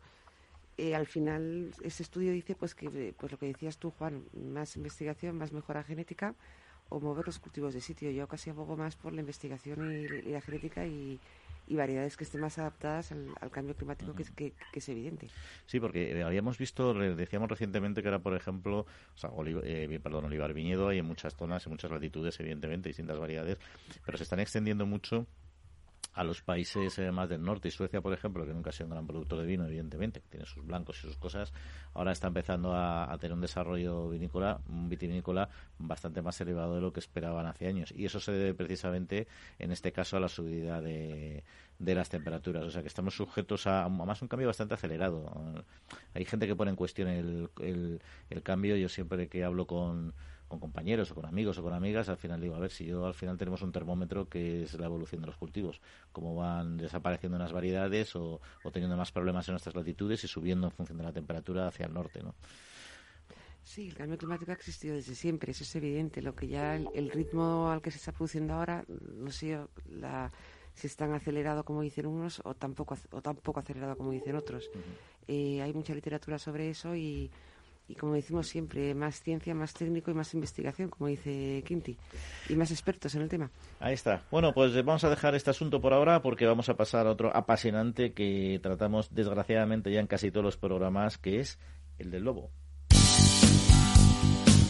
Eh, al final ese estudio dice pues que pues lo que decías tú Juan más investigación más mejora genética o mover los cultivos de sitio yo casi abogo más por la investigación y, la genética y, variedades que estén más adaptadas al, cambio climático que, es evidente. Sí, porque eh, habíamos visto, decíamos recientemente que era, por ejemplo, o sea, eh, perdón, olivar viñedo, hay en muchas zonas, en muchas latitudes, evidentemente, distintas variedades, pero se están extendiendo mucho a los países eh, más del norte. Y Suecia, por ejemplo, que nunca ha sido un gran productor de vino, evidentemente, tiene sus blancos y sus cosas, ahora está empezando a, tener un desarrollo vinícola, un vitivinícola bastante más elevado de lo que esperaban hace años. Y eso se debe precisamente, en este caso, a la subida de, las temperaturas. O sea que estamos sujetos a, más un cambio bastante acelerado. Hay gente que pone en cuestión el, el cambio. Yo siempre que hablo con con compañeros o con amigos o con amigas, al final digo, a ver, si yo al final tenemos un termómetro que es la evolución de los cultivos, cómo van desapareciendo unas variedades o, teniendo más problemas en nuestras latitudes y subiendo en función de la temperatura hacia el norte, ¿no? Sí, el cambio climático ha existido desde siempre, eso es evidente. Lo que ya el, ritmo al que se está produciendo ahora, no sé la, si es tan acelerado como dicen unos o tampoco o tampoco acelerado como dicen otros. Eh, hay mucha literatura sobre eso y y como decimos siempre, más ciencia, más técnico y más investigación, como dice Quinti, y más expertos en el tema. Ahí está. Bueno, pues vamos a dejar este asunto por ahora porque vamos a pasar a otro apasionante que tratamos desgraciadamente ya en casi todos los programas, que es el del lobo.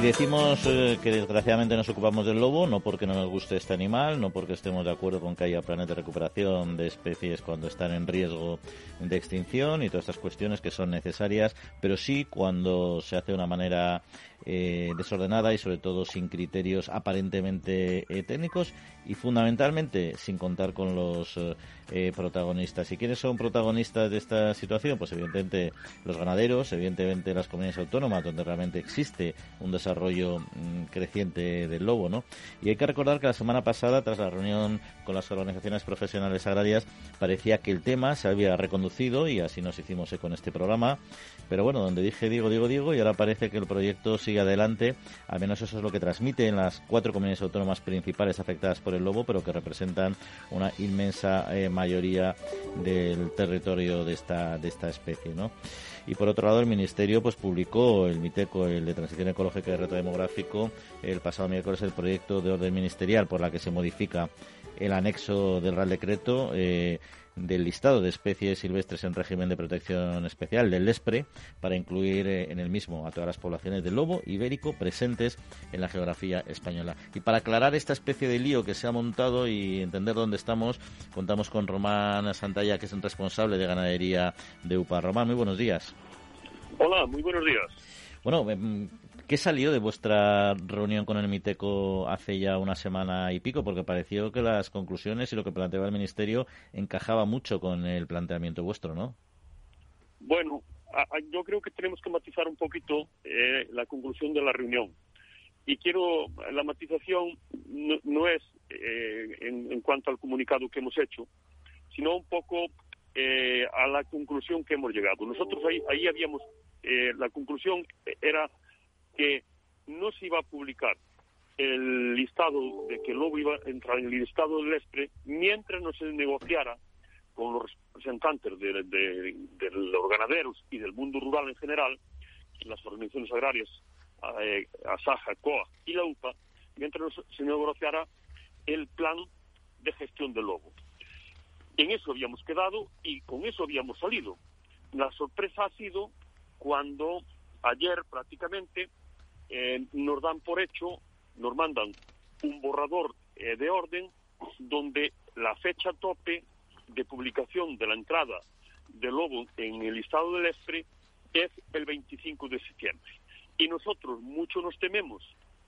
Y decimos eh, que desgraciadamente nos ocupamos del lobo, no porque no nos guste este animal, no porque estemos de acuerdo con que haya planes de recuperación de especies cuando están en riesgo de extinción y todas estas cuestiones que son necesarias, pero sí cuando se hace de una manera eh, desordenada y sobre todo sin criterios aparentemente eh, técnicos y fundamentalmente sin contar con los eh, protagonistas. ¿Y quiénes son protagonistas de esta situación? Pues evidentemente los ganaderos, evidentemente las comunidades autónomas donde realmente existe un desarrollo mm, creciente del lobo, ¿no? Y hay que recordar que la semana pasada, tras la reunión con las organizaciones profesionales agrarias, parecía que el tema se había reconducido y así nos hicimos con este programa. Pero bueno, donde dije digo, digo, digo, y ahora parece que el proyecto sigue adelante. Al menos eso es lo que transmiten las cuatro comunidades autónomas principales afectadas por el lobo, pero que representan una inmensa eh, mayoría del territorio de esta, de esta especie, ¿no? Y por otro lado, el Ministerio pues publicó el MITECO, el de Transición Ecológica y Reto Demográfico, el pasado miércoles el proyecto de orden ministerial por la que se modifica el anexo del Real Decreto eh, del listado de especies silvestres en régimen de protección especial del LESPRE para incluir eh, en el mismo a todas las poblaciones del lobo ibérico presentes en la geografía española. Y para aclarar esta especie de lío que se ha montado y entender dónde estamos, contamos con Román Santalla, que es el responsable de ganadería de UPA. Román, muy buenos días. Hola, muy buenos días. Bueno, em, ¿Qué salió de vuestra reunión con el MITECO hace ya una semana y pico? Porque pareció que las conclusiones y lo que planteaba el Ministerio encajaba mucho con el planteamiento vuestro, ¿no? Bueno, yo creo que tenemos que matizar un poquito eh, la conclusión de la reunión. Y quiero, la matización no, es eh, en, cuanto al comunicado que hemos hecho, sino un poco eh, a la conclusión que hemos llegado. Nosotros ahí, ahí habíamos, eh, la conclusión era que no se iba a publicar el listado de que lobo iba a entrar en el listado del ESPRE mientras no se negociara con los representantes de, los ganaderos y del mundo rural en general, las organizaciones agrarias, eh, ASAJA, COA y la UPA, mientras no se negociara el plan de gestión del lobo. En eso habíamos quedado y con eso habíamos salido. La sorpresa ha sido cuando ayer prácticamente eh, nos dan por hecho, nos mandan un borrador eh, de orden donde la fecha tope de publicación de la entrada del lobo en el listado del ESPRE es el 25 de septiembre. Y nosotros mucho nos tememos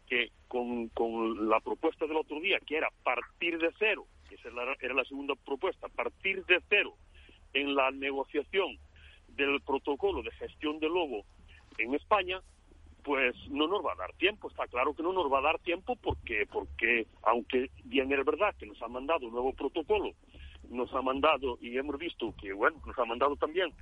que con, con la propuesta del otro día, que era partir de cero, esa era la segunda propuesta, partir de cero en la negociación del protocolo de gestión del lobo en España, pues no nos va a dar tiempo. Está claro que no nos va a dar tiempo porque, porque aunque bien es verdad que nos ha mandado un nuevo protocolo, nos ha mandado, y hemos visto que, bueno, nos ha mandado también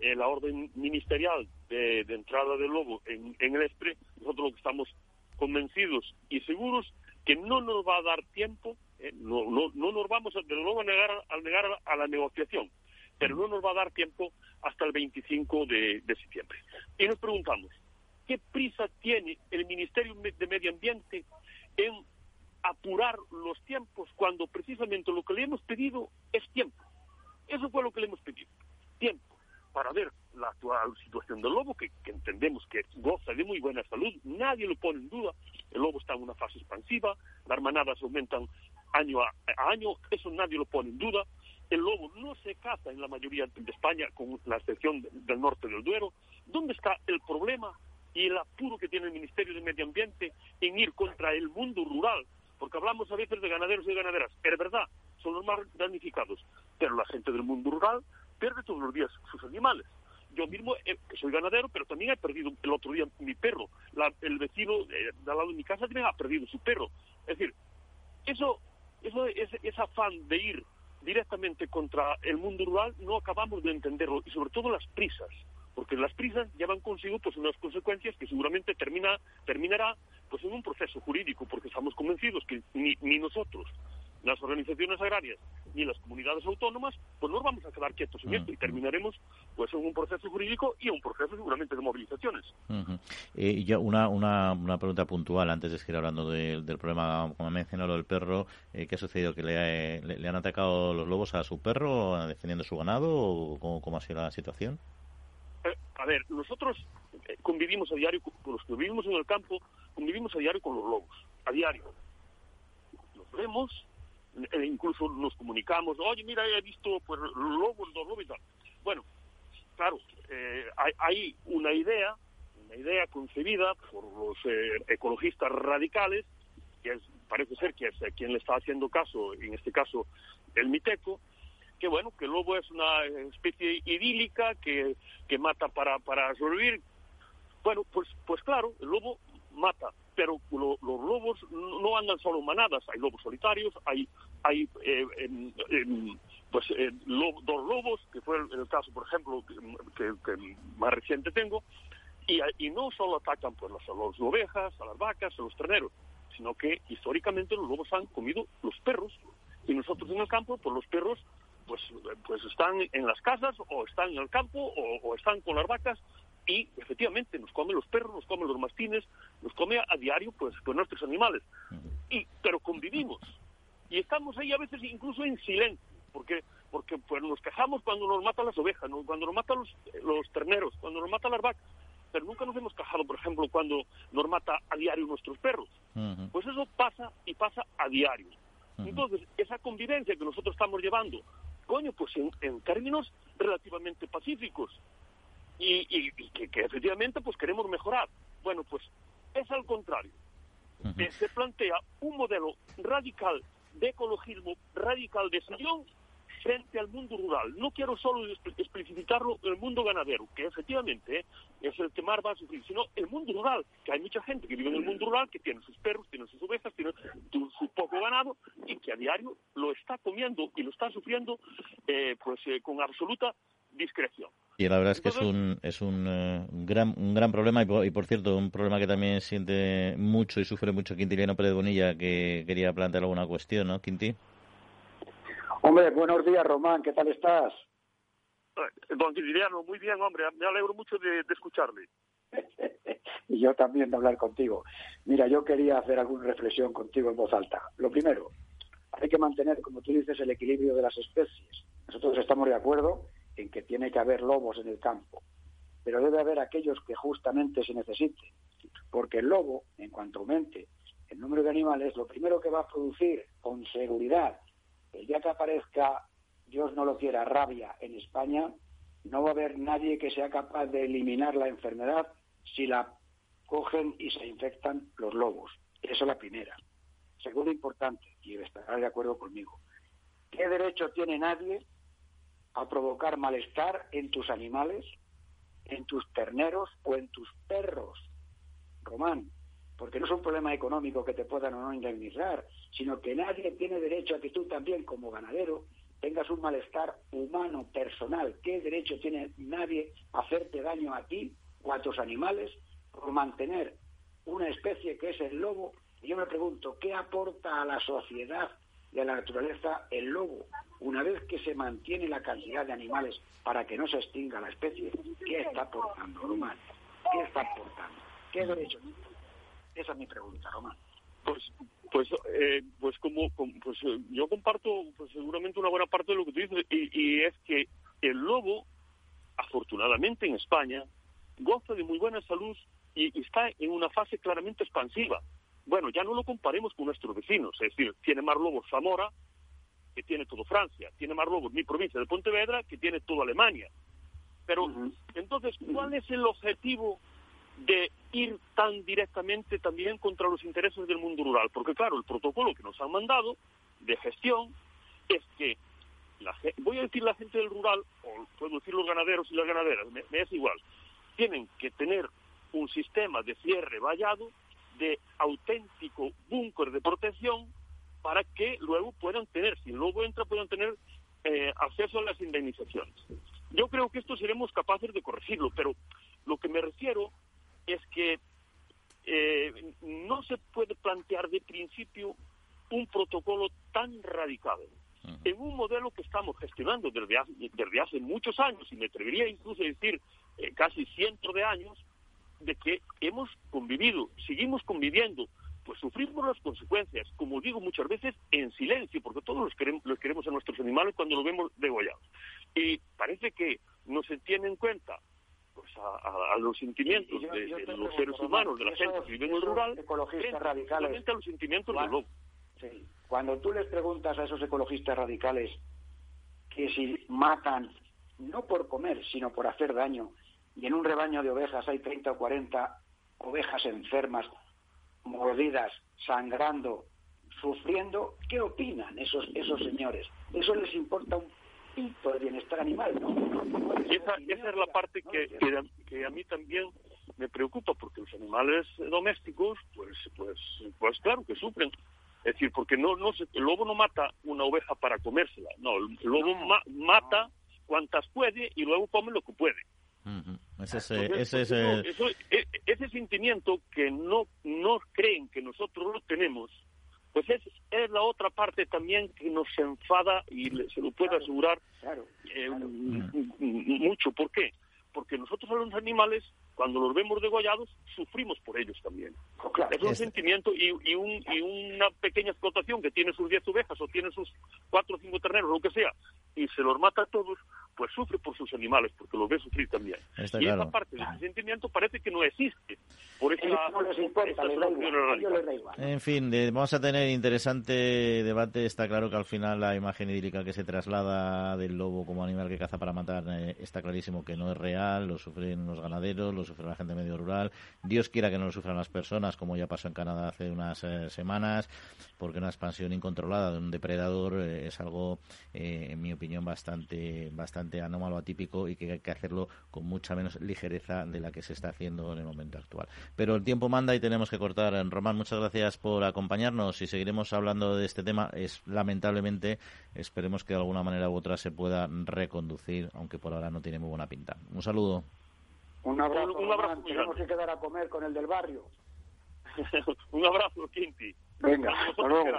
eh, la orden ministerial de, entrada del lobo en, el ESPRE, nosotros lo que estamos convencidos y seguros que no nos va a dar tiempo, eh, no, no, no, nos vamos a, de nuevo a negar, a negar a la negociación, pero no nos va a dar tiempo hasta el 25 de, de septiembre. Y nos preguntamos, ¿qué prisa tiene el Ministerio de Medio Ambiente en apurar los tiempos cuando precisamente lo que le hemos pedido es tiempo? Eso fue lo que le hemos pedido, tiempo para ver la actual situación del lobo, que, entendemos que goza de muy buena salud, nadie lo pone en duda, el lobo está en una fase expansiva, las manadas aumentan año a, año, eso nadie lo pone en duda, el lobo no se caza en la mayoría de España, con la excepción del norte del Duero, ¿dónde está el problema y el apuro que tiene el Ministerio de Medio Ambiente en ir contra el mundo rural? Porque hablamos a veces de ganaderos y ganaderas, es verdad, son los más damnificados, pero la gente del mundo rural pierde todos los días sus animales. Yo mismo eh, soy ganadero, pero también he perdido el otro día mi perro. el vecino de, al lado de mi casa también ha perdido su perro. Es decir, eso, eso ese, ese afán de ir directamente contra el mundo rural no acabamos de entenderlo y sobre todo las prisas porque las prisas llevan consigo pues unas consecuencias que seguramente termina terminará pues en un proceso jurídico porque estamos convencidos que ni, ni nosotros las organizaciones agrarias ni las comunidades autónomas, pues nos vamos a quedar quietos en esto y terminaremos pues en un proceso jurídico y un proceso seguramente de movilizaciones. Eh, ya una, una, una, pregunta puntual antes de seguir hablando del problema, como mencionado el perro, eh, ¿qué ha sucedido? ¿Que le, le, han atacado los lobos a su perro defendiendo su ganado o cómo, ha sido la situación? A ver, nosotros eh, convivimos a diario con los que vivimos en el campo, convivimos a diario con los lobos, a diario. Los vemos, e incluso nos comunicamos, oye, mira, he visto pues lobos, dos lobos y tal. Bueno, claro, eh, hay, una idea, una idea concebida por los eh, ecologistas radicales, que parece ser que es quien le está haciendo caso, en este caso el Miteco, que bueno, que el lobo es una especie idílica que, que mata para, para sobrevivir. Bueno, pues, pues claro, el lobo mata pero los lobos no andan solo en manadas, hay lobos solitarios, hay, hay eh, pues eh, dos lobos, que fue el, caso, por ejemplo, que, más reciente tengo, y, y, no solo atacan pues, las, las ovejas, a las vacas, a los terneros, sino que históricamente los lobos han comido los perros, y nosotros en el campo, pues los perros pues, pues están en las casas o están en el campo o, o están con las vacas y efectivamente nos come los perros, nos come los mastines, nos come a, diario pues con nuestros animales. Y pero convivimos y estamos ahí a veces incluso en silencio, porque porque pues nos quejamos cuando nos matan las ovejas, cuando nos matan los, los terneros, cuando nos matan las vacas, pero nunca nos hemos quejado, por ejemplo, cuando nos mata a diario nuestros perros. Pues eso pasa y pasa a diario. Entonces, esa convivencia que nosotros estamos llevando, coño, pues en términos relativamente pacíficos, y, que, efectivamente pues queremos mejorar. Bueno, pues es al contrario. se plantea un modelo radical de ecologismo, radical de sillón, frente al mundo rural. No quiero solo especificarlo el mundo ganadero, que efectivamente ¿eh? es el que más va a sufrir, sino el mundo rural, que hay mucha gente que vive en el mundo rural, que tiene sus perros, tiene sus ovejas, tiene su, poco ganado y que a diario lo está comiendo y lo está sufriendo eh, pues eh, con absoluta discreción. Y la verdad es que es un, es un, gran, un gran problema y por, cierto, un problema que también siente mucho y sufre mucho Quintiliano Pérez Bonilla, que quería plantear alguna cuestión, ¿no, Quinti? Hombre, buenos días, Román, ¿qué tal estás? Eh, don Quintiliano, muy bien, hombre, me alegro mucho de, escucharle. y yo también de hablar contigo. Mira, yo quería hacer alguna reflexión contigo en voz alta. Lo primero, hay que mantener, como tú dices, el equilibrio de las especies. Nosotros estamos de acuerdo en que tiene que haber lobos en el campo, pero debe haber aquellos que justamente se necesiten, porque el lobo, en cuanto aumente el número de animales, lo primero que va a producir con seguridad el día que aparezca, Dios no lo quiera, rabia en España, no va a haber nadie que sea capaz de eliminar la enfermedad si la cogen y se infectan los lobos. Esa es la primera. Segundo importante, y estará de acuerdo conmigo, ¿qué derecho tiene nadie a provocar malestar en tus animales, en tus terneros o en tus perros? Román, porque no es un problema económico que te puedan o no indemnizar, sino que nadie tiene derecho a que tú también como ganadero tengas un malestar humano, personal. ¿Qué derecho tiene nadie a hacerte daño a ti o a tus animales por mantener una especie que es el lobo? Y yo me pregunto, ¿qué aporta a la sociedad y a la naturaleza el lobo? Una vez que se mantiene la cantidad de animales para que no se extinga la especie, ¿qué está aportando, humano? ¿Qué está aportando? ¿Qué derecho? Esa es mi pregunta, Román. Pues, pues, eh, pues como, pues eh, yo comparto pues seguramente una buena parte de lo que tú dices y, es que el lobo, afortunadamente en España, goza de muy buena salud y, está en una fase claramente expansiva. Bueno, ya no lo comparemos con nuestros vecinos, es decir, tiene más lobos Zamora que tiene todo Francia, tiene más lobos mi provincia de Pontevedra que tiene toda Alemania. Pero entonces, ¿cuál es el objetivo de ir tan directamente también contra los intereses del mundo rural. Porque claro, el protocolo que nos han mandado de gestión es que, la, voy a decir la gente del rural, o puedo decir los ganaderos y las ganaderas, me, es igual, tienen que tener un sistema de cierre vallado de auténtico búnker de protección para que luego puedan tener, si luego entra, puedan tener eh, acceso a las indemnizaciones. Yo creo que esto seremos capaces de corregirlo, pero lo que me refiero es que eh, no se puede plantear de principio un protocolo tan radical en un modelo que estamos gestionando desde hace, desde hace muchos años, y me atrevería incluso a decir eh, casi cientos de años, de que hemos convivido, seguimos conviviendo, pues sufrimos las consecuencias, como digo muchas veces, en silencio, porque todos los queremos, los queremos a nuestros animales cuando los vemos degollados. Y parece que no se tiene en cuenta pues a, los sentimientos de, los seres humanos, de la gente que vive en el rural, ecologistas radicales, a los sentimientos del lobo. Cuando tú les preguntas a esos ecologistas radicales que si matan, no por comer, sino por hacer daño, y en un rebaño de ovejas hay 30 o 40 ovejas enfermas, mordidas, sangrando, sufriendo, ¿qué opinan esos, esos señores? Eso les importa un de bienestar animal, ¿no? esa, esa es la parte que, que, a mí también me preocupa, porque los animales domésticos, pues, pues, pues claro que sufren. Es decir, porque no, no el lobo no mata una oveja para comérsela, no, el lobo mata cuantas puede y luego come lo que puede. ese, ese, e, ese sentimiento que no, no creen que nosotros lo tenemos, pues es, es la otra parte también que nos enfada y se lo puedo asegurar eh, mucho. ¿Por qué? Porque nosotros a los animales, cuando los vemos degollados, sufrimos por ellos también. Oh, es un sentimiento y, y, un, y una pequeña explotación que tiene sus 10 ovejas o tiene sus 4 o 5 terneros, lo que sea, y se los mata a todos, pues sufre por sus animales, porque los ve sufrir también. y esa parte de ese sentimiento parece que no existe. Por esa, En fin, vamos a tener interesante debate. Está claro que al final la imagen idílica que se traslada del lobo como animal que caza para matar eh, está clarísimo que no es real, lo sufren los ganaderos, lo sufra la gente medio rural. Dios quiera que no lo sufran las personas, como ya pasó en Canadá hace unas eh, semanas, porque una expansión incontrolada de un depredador eh, es algo, eh, en mi opinión, bastante, bastante anómalo, atípico y que hay que hacerlo con mucha menos ligereza de la que se está haciendo en el momento actual. Pero el tiempo manda y tenemos que cortar. Román, muchas gracias por acompañarnos y seguiremos hablando de este tema. Es lamentablemente, esperemos que de alguna manera u otra se pueda reconducir, aunque por ahora no tiene muy buena pinta. Un saludo. Un abrazo. Un, abrazo. Tenemos que quedar a comer con el del barrio. un abrazo, Quinti. Venga, hasta luego.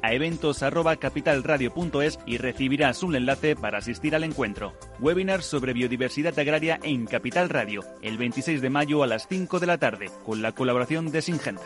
a eventos.capitalradio.es y recibirás un enlace para asistir al encuentro. Webinar sobre biodiversidad agraria en Capital Radio, el 26 de mayo a las 5 de la tarde, con la colaboración de Singenta.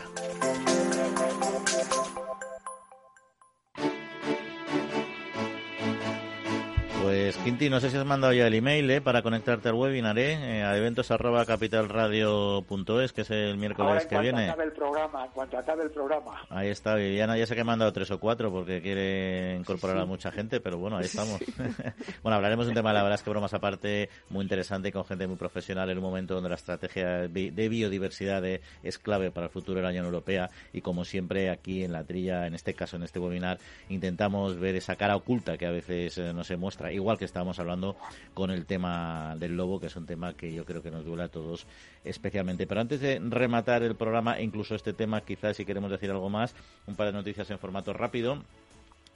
Pues Quinti, no sé si has mandado ya el email ¿eh? para conectarte al webinar, ¿eh? eh a eventos arroba capitalradio.es, que es el miércoles que viene. Acabe el programa, cuando acabe el programa. Ahí está, Viviana ya sé que ha mandado tres o cuatro porque quiere incorporar a mucha gente, pero bueno, ahí estamos. bueno, hablaremos de un tema, la verdad es que bromas aparte, muy interesante y con gente muy profesional en un momento donde la estrategia de biodiversidad es clave para el futuro de la Unión Europea y como siempre aquí en la trilla, en este caso, en este webinar, intentamos ver esa cara oculta que a veces eh, no se muestra igual que estábamos hablando con el tema del lobo, que es un tema que yo creo que nos duele a todos especialmente. Pero antes de rematar el programa, incluso este tema, quizás si queremos decir algo más, un par de noticias en formato rápido.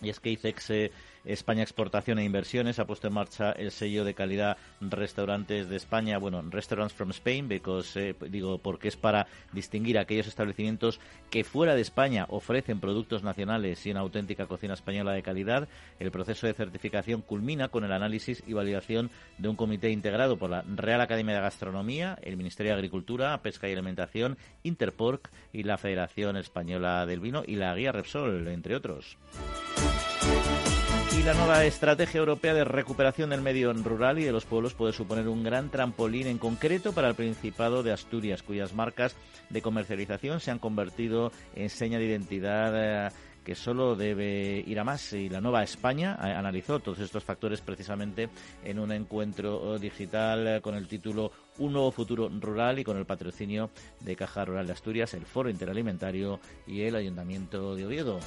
Y es que ICEX eh, España Exportación e Inversiones ha puesto en marcha el sello de calidad Restaurantes de España, bueno, Restaurants from Spain, because, eh, digo, porque es para distinguir aquellos establecimientos que fuera de España ofrecen productos nacionales y una auténtica cocina española de calidad. El proceso de certificación culmina con el análisis y validación de un comité integrado por la Real Academia de Gastronomía, el Ministerio de Agricultura, Pesca y Alimentación, Interporc y la Federación Española del Vino y la Guía Repsol, entre otros. Y la nueva estrategia europea de recuperación del medio rural y de los pueblos puede suponer un gran trampolín en concreto para el Principado de Asturias, cuyas marcas de comercialización se han convertido en seña de identidad. Eh, que solo debe ir a más y la nueva España eh, analizó todos estos factores precisamente en un encuentro digital eh, con el título Un nuevo futuro rural y con el patrocinio de Caja Rural de Asturias, el Foro Interalimentario y el Ayuntamiento de Oviedo.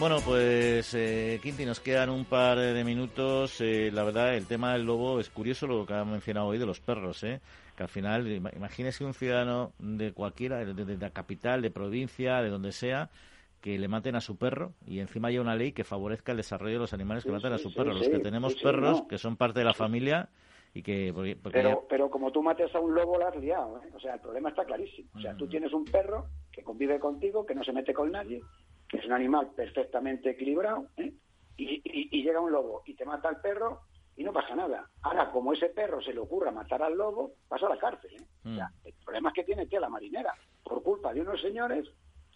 Bueno, pues eh, Quinti, nos quedan un par de minutos. Eh, la verdad, el tema del lobo es curioso lo que ha mencionado hoy de los perros, ¿eh? que al final, imagínese un ciudadano de cualquiera, de, la capital, de provincia, de donde sea, que le maten a su perro y encima haya una ley que favorezca el desarrollo de los animales que maten a su perro. los que tenemos perros, que son parte de la familia y que... pero, pero como tú mates a un lobo, la has liado. ¿eh? O sea, el problema está clarísimo. O sea, tú mm. tienes un perro que convive contigo, que no se mete con nadie, es un animal perfectamente equilibrado, ¿eh? y, llega un lobo y te mata al perro y no pasa nada. Ahora, como ese perro se le ocurra matar al lobo, pasa a la cárcel. ¿eh? Mm. el problema es que tiene que la marinera, por culpa de unos señores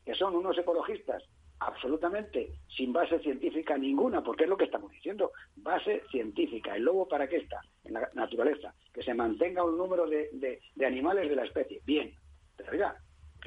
que son unos ecologistas absolutamente sin base científica ninguna, porque es lo que estamos diciendo, base científica. ¿El lobo para qué está? En la naturaleza, que se mantenga un número de, de animales de la especie. Bien, pero oiga,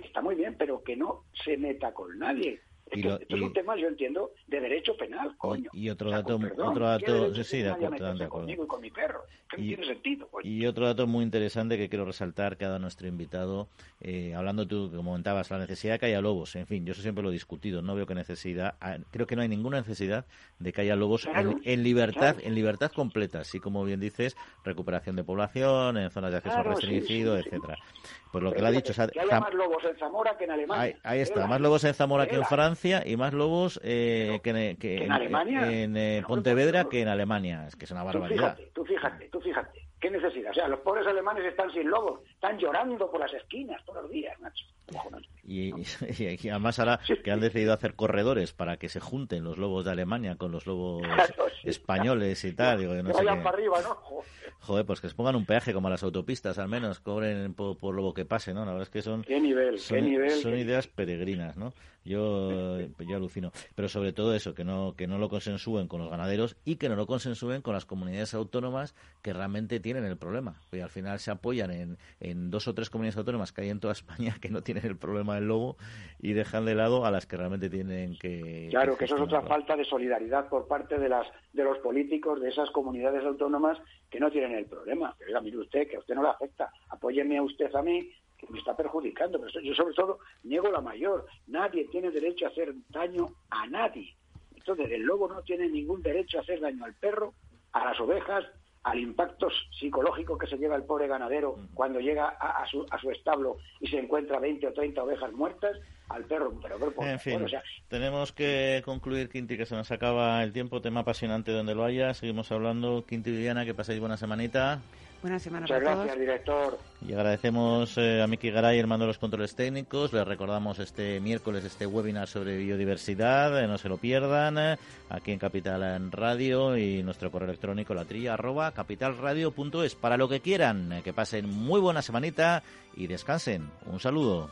está muy bien, pero que no se meta con nadie. Esto, es un tema, yo entiendo, de derecho penal, coño. Y otro dato, otro dato, sí, de acuerdo, de acuerdo. Conmigo y con mi perro, y, tiene sentido. Y otro dato muy interesante que quiero resaltar que ha dado nuestro invitado, eh, hablando tú, como comentabas, la necesidad de que haya lobos. En fin, yo eso siempre lo he discutido, no veo que necesidad, ah, creo que no hay ninguna necesidad de que haya lobos en, libertad, en libertad completa, así como bien dices, recuperación de población, en zonas de acceso restringido, etcétera. Pues lo que le ha dicho, que haya más lobos en Zamora que en Alemania. Ahí, está, más lobos en Zamora que en Francia y más lobos eh, que, en, en, eh, Pontevedra que en Alemania. Es que es una barbaridad. Tú fíjate, tú fíjate, ¿Qué necesidad? O sea, los pobres alemanes están sin lobos, están llorando por las esquinas todos los días, Nacho. Y, además ahora que han decidido hacer corredores para que se junten los lobos de Alemania con los lobos españoles y tal. Digo, que vayan para arriba, ¿no? Joder, pues que les pongan un peaje como a las autopistas, al menos, cobren por, lobo que pase, ¿no? La verdad es que son... ¿Qué nivel? Son, nivel? Son ideas peregrinas, ¿no? Yo, yo alucino. Pero sobre todo eso, que no, que no lo consensúen con los ganaderos y que no lo consensúen con las comunidades autónomas que realmente tienen el problema. Y al final se apoyan en, en dos o tres comunidades autónomas que hay en toda España que no tienen el problema del lobo y dejan de lado a las que realmente tienen que. Claro, que, eso es otra falta de solidaridad por parte de, las, de los políticos de esas comunidades autónomas que no tienen el problema. Pero mire usted, que a usted no le afecta. Apóyeme a usted a mí que me está perjudicando. Pero yo sobre todo niego la mayor. Nadie tiene derecho a hacer daño a nadie. Entonces el lobo no tiene ningún derecho a hacer daño al perro, a las ovejas, al impacto psicológico que se lleva el pobre ganadero cuando llega a, su, a su establo y se encuentra 20 o 30 ovejas muertas, al perro. Pero, en fin, tenemos que concluir, Quinti, que se nos acaba el tiempo. Tema apasionante donde lo haya. Seguimos hablando. Quinti Viviana, que paséis buena semanita. Buena semana Muchas gracias, director. Y agradecemos eh, a Miki Garay, hermano de los controles técnicos. Les recordamos este miércoles este webinar sobre biodiversidad. Eh, no se lo pierdan. Eh, aquí en Capital en Radio y nuestro correo electrónico la trilla arroba capitalradio.es. Para lo que quieran, que pasen muy buena semanita y descansen. Un saludo.